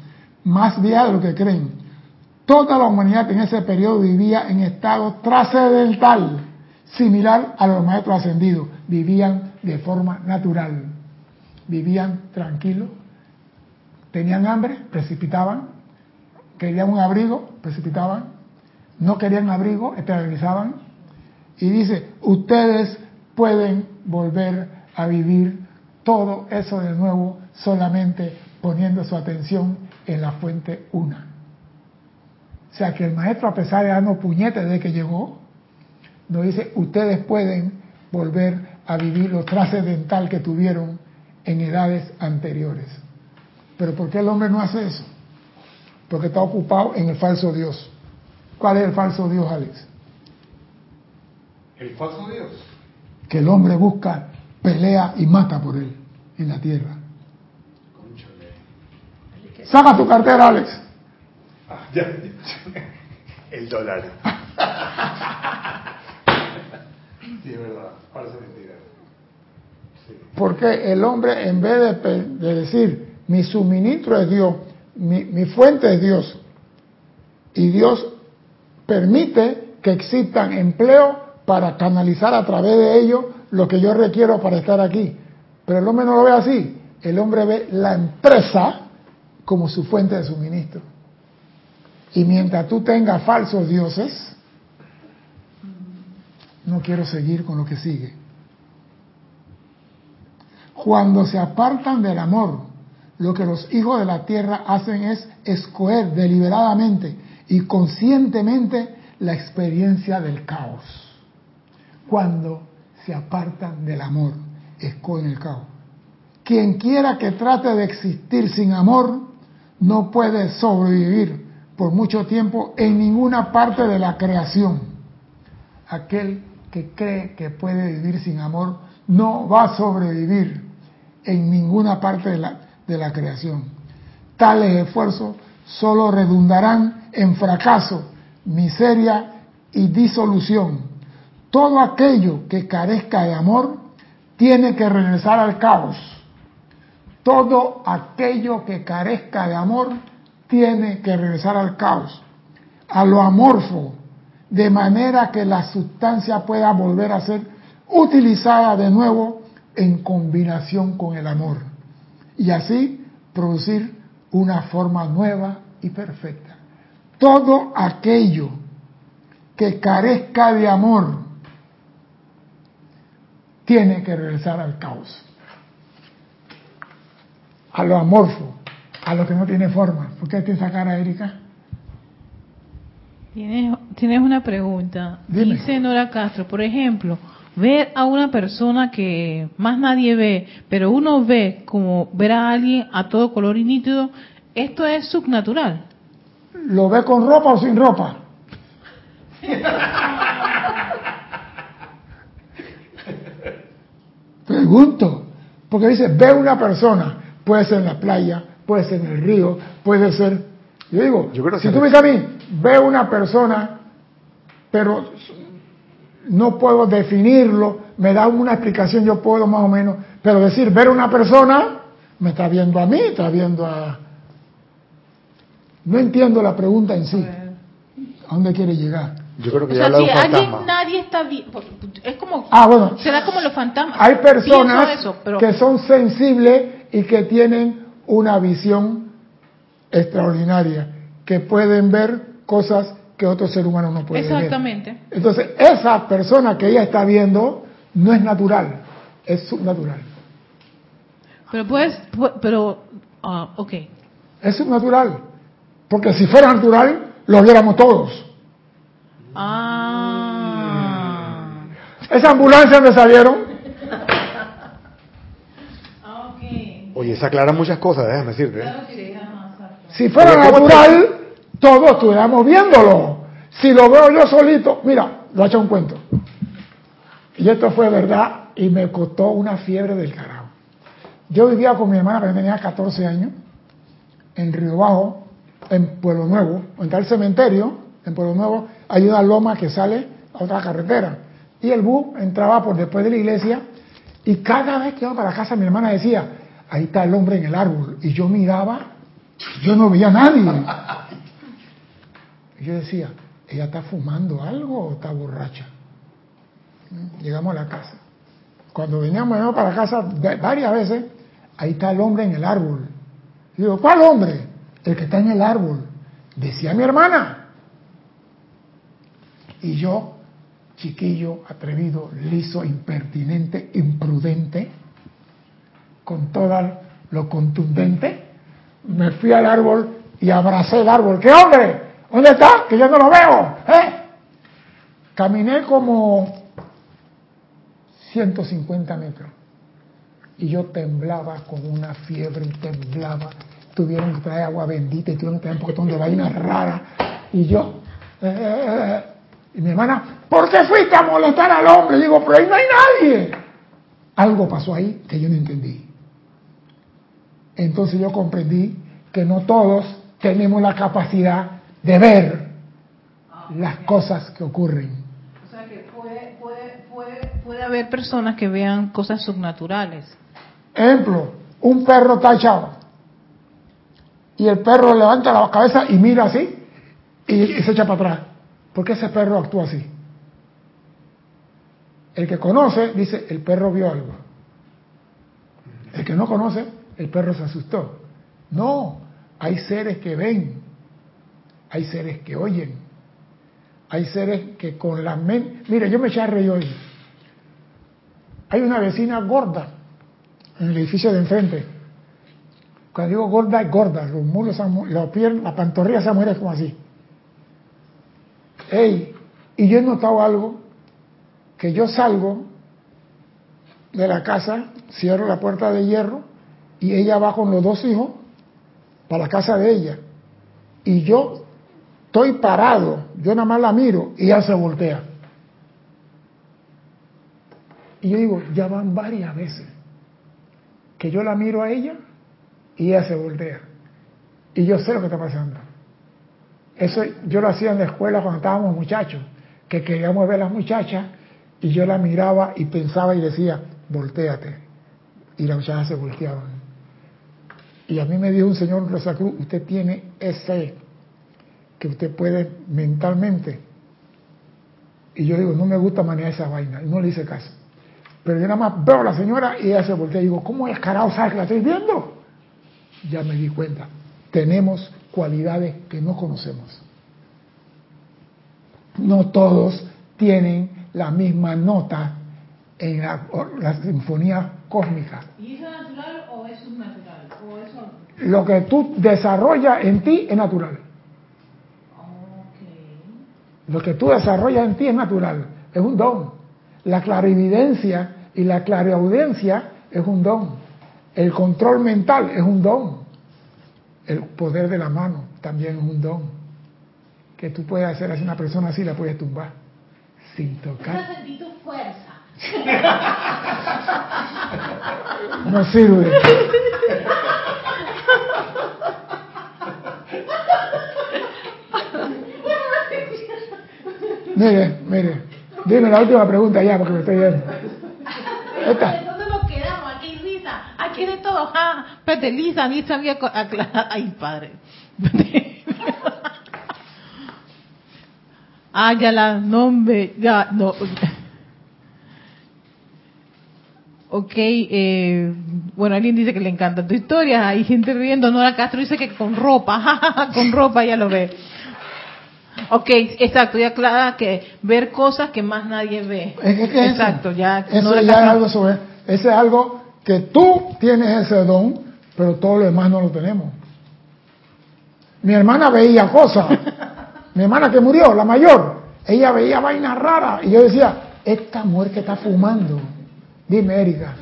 más vieja de lo que creen. Toda la humanidad en ese periodo vivía en estado trascendental, similar a los maestros ascendidos. Vivían de forma natural, vivían tranquilos, tenían hambre, precipitaban, querían un abrigo, precipitaban, no querían abrigo, esterilizaban. Y dice, ustedes pueden volver a vivir todo eso de nuevo solamente poniendo su atención en la fuente una. O sea que el maestro, a pesar de darnos puñetes desde que llegó, nos dice, ustedes pueden volver a vivir lo trascendental que tuvieron en edades anteriores. Pero ¿por qué el hombre no hace eso? Porque está ocupado en el falso Dios. ¿Cuál es el falso Dios, Alex? El falso Dios. Que el hombre busca, pelea y mata por él en la tierra. Saca tu cartera, Alex. El dólar. Sí, es verdad. Parece mentira. Porque el hombre, en vez de decir, mi suministro es Dios, mi, mi fuente es Dios, y Dios permite que existan empleos para canalizar a través de ellos lo que yo requiero para estar aquí. Pero el hombre no lo ve así. El hombre ve la empresa como su fuente de suministro. Y mientras tú tengas falsos dioses, no quiero seguir con lo que sigue. Cuando se apartan del amor, lo que los hijos de la tierra hacen es escoger deliberadamente y conscientemente la experiencia del caos. Cuando se apartan del amor, escogen el caos. Quien quiera que trate de existir sin amor no puede sobrevivir por mucho tiempo en ninguna parte de la creación. Aquel que cree que puede vivir sin amor no va a sobrevivir en ninguna parte de la, de la creación. Tales esfuerzos solo redundarán en fracaso, miseria y disolución. Todo aquello que carezca de amor tiene que regresar al caos. Todo aquello que carezca de amor tiene que regresar al caos, a lo amorfo, de manera que la sustancia pueda volver a ser utilizada de nuevo en combinación con el amor y así producir una forma nueva y perfecta. Todo aquello que carezca de amor tiene que regresar al caos, a lo amorfo, a lo que no tiene forma. ¿Por qué tiene esa cara, Erika? Tienes, tienes una pregunta. Dime. Dice Nora Castro, por ejemplo, ver a una persona que más nadie ve, pero uno ve como ver a alguien a todo color y nítido, esto es subnatural. ¿Lo ve con ropa o sin ropa? [laughs] Pregunto, porque dice, ve una persona, puede ser en la playa, puede ser en el río, puede ser... Yo digo, Yo creo si que tú me dices a mí, ve una persona, pero no puedo definirlo, me da una explicación, yo puedo más o menos, pero decir, ver una persona, me está viendo a mí, está viendo a... No entiendo la pregunta en sí. ¿A dónde quiere llegar? Yo creo que O ya sea, si alguien nadie está viendo, es como, Ah, bueno, será como los fantasmas. hay personas Pienso eso, pero que son sensibles y que tienen una visión extraordinaria, que pueden ver cosas que otro ser humano no puede ver. exactamente. Entonces, esa persona que ella está viendo no es natural, es subnatural. Pero puedes, pu- pero, ah, ok. Es subnatural. Porque si fuera natural, lo viéramos todos. Ah. Esa ambulancia donde salieron, Ah, ok. Oye, se aclaran muchas cosas, déjame decirte. ¿eh? si fuera Porque ¿cómo natural, todos estuviéramos viéndolo. Si lo veo yo solito, mira, lo ha hecho un cuento. Y esto fue verdad y me costó una fiebre del carajo. Yo vivía con mi hermana cuando tenía 14 años, en Río Bajo, en Pueblo Nuevo, en el cementerio, en Pueblo Nuevo, hay una loma que sale a otra carretera. Y el bus entraba por después de la iglesia y cada vez que iba para casa mi hermana decía, ahí está el hombre en el árbol. Y yo miraba, yo no veía a nadie. Y yo decía, ¿ella está fumando algo o está borracha? Llegamos a la casa. Cuando veníamos para casa va- varias veces, ahí está el hombre en el árbol. Y digo, ¿cuál hombre? El que está en el árbol. Decía mi hermana. Y yo, chiquillo, atrevido, liso, impertinente, imprudente, con todo lo contundente, me fui al árbol y abracé el árbol. ¿Qué hombre? ¿Dónde está? Que yo no lo veo. ¿Eh? Caminé como 150 metros. Y yo temblaba con una fiebre y temblaba. Tuvieron que traer agua bendita y tuvieron que traer un poquitón de vaina rara. Y yo, eh, eh, eh. y mi hermana, ¿por qué fuiste a molestar al hombre? Y digo, pero ahí no hay nadie. Algo pasó ahí que yo no entendí. Entonces yo comprendí que no todos tenemos la capacidad de ver las cosas que ocurren. O sea que puede, puede, puede, puede haber personas que vean cosas subnaturales. Ejemplo, un perro está echado y el perro levanta la cabeza y mira así y, y se echa para atrás. ¿Por qué ese perro actúa así? El que conoce dice, el perro vio algo. que no conoce, el perro se asustó. No, hay seres que ven, hay seres que oyen, hay seres que con la mente... Mire, yo me eché a reír hoy. Hay una vecina gorda en el edificio de enfrente. Cuando digo gorda, es gorda. Los mulos, la pierna, la pantorrilla se muere como así. Ey, y yo he notado algo, que yo salgo de la casa, cierro la puerta de hierro y ella va con los dos hijos para la casa de ella. Y yo estoy parado, yo nada más la miro y ella se voltea. Y yo digo, ya van varias veces que yo la miro a ella y ella se voltea. Y yo sé lo que está pasando. Eso yo lo hacía en la escuela cuando estábamos muchachos, que queríamos ver a las muchachas y yo la miraba y pensaba y decía, volteate. Y las muchachas se volteaban. Y a mí me dijo un señor Rosa Cruz, usted tiene ese que usted puede mentalmente. Y yo digo, no me gusta manejar esa vaina. Y no le hice caso. Pero yo nada más veo a la señora y ella se voltea y digo, ¿cómo es carajo sabes que la estoy viendo? Ya me di cuenta. Tenemos cualidades que no conocemos. No todos tienen la misma nota en la, sinfonía cósmica. ¿Y eso es natural o es subnatural? ¿O eso... Lo que tú desarrollas en ti es natural. Lo que tú desarrollas en ti es natural, es un don. La clarividencia y la clariaudiencia es un don. El control mental es un don. El poder de la mano también es un don. Que tú puedes hacer a una persona así, la puedes tumbar. Sin tocar. tu fuerza. [laughs] No sirve. [laughs] Mire, mire. Dime la última pregunta ya, porque me estoy yendo. Esta. ¿Dónde nos quedamos? Aquí Lisa. Aquí de todo. Ah, Pete, Lisa, Lisa había aclarado. Ay, padre. [laughs] ah, ya la nombre. Ya, no. Ok, eh, bueno, alguien dice que le encanta tu historia, hay gente riendo, Nora Castro dice que con ropa, [laughs] con ropa ya lo ve. Ok, exacto, ya aclara que ver cosas que más nadie ve. exacto, ya. Eso ya es algo sobre, ese es algo que tú tienes ese don, pero todos los demás no lo tenemos. Mi hermana veía cosas. [laughs] Mi hermana que murió, la mayor, ella veía vainas raras y yo decía, esta mujer que está fumando Dime, Erika.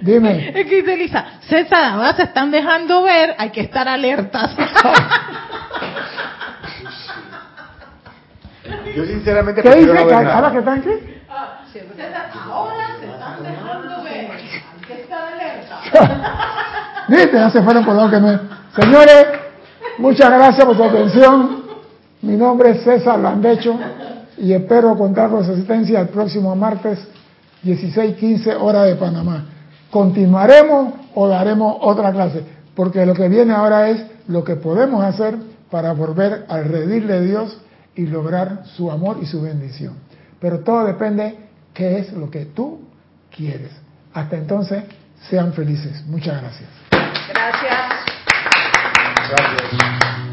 Dime. Es que dice Lisa, César, ahora se están dejando ver, hay que estar alertas. [laughs] Yo sinceramente ¿Qué dice? ¿Ahora que están qué? César, ahora se están dejando ver, hay que estar alertas. [laughs] Viste, ya se fueron por lo que me... Señores, muchas gracias por su atención. Mi nombre es César Landecho y espero contar con su asistencia el próximo martes 16-15 horas de Panamá. ¿Continuaremos o daremos otra clase? Porque lo que viene ahora es lo que podemos hacer para volver al redil de Dios y lograr su amor y su bendición. Pero todo depende qué es lo que tú quieres. Hasta entonces, sean felices. Muchas gracias. Gracias. Gracias.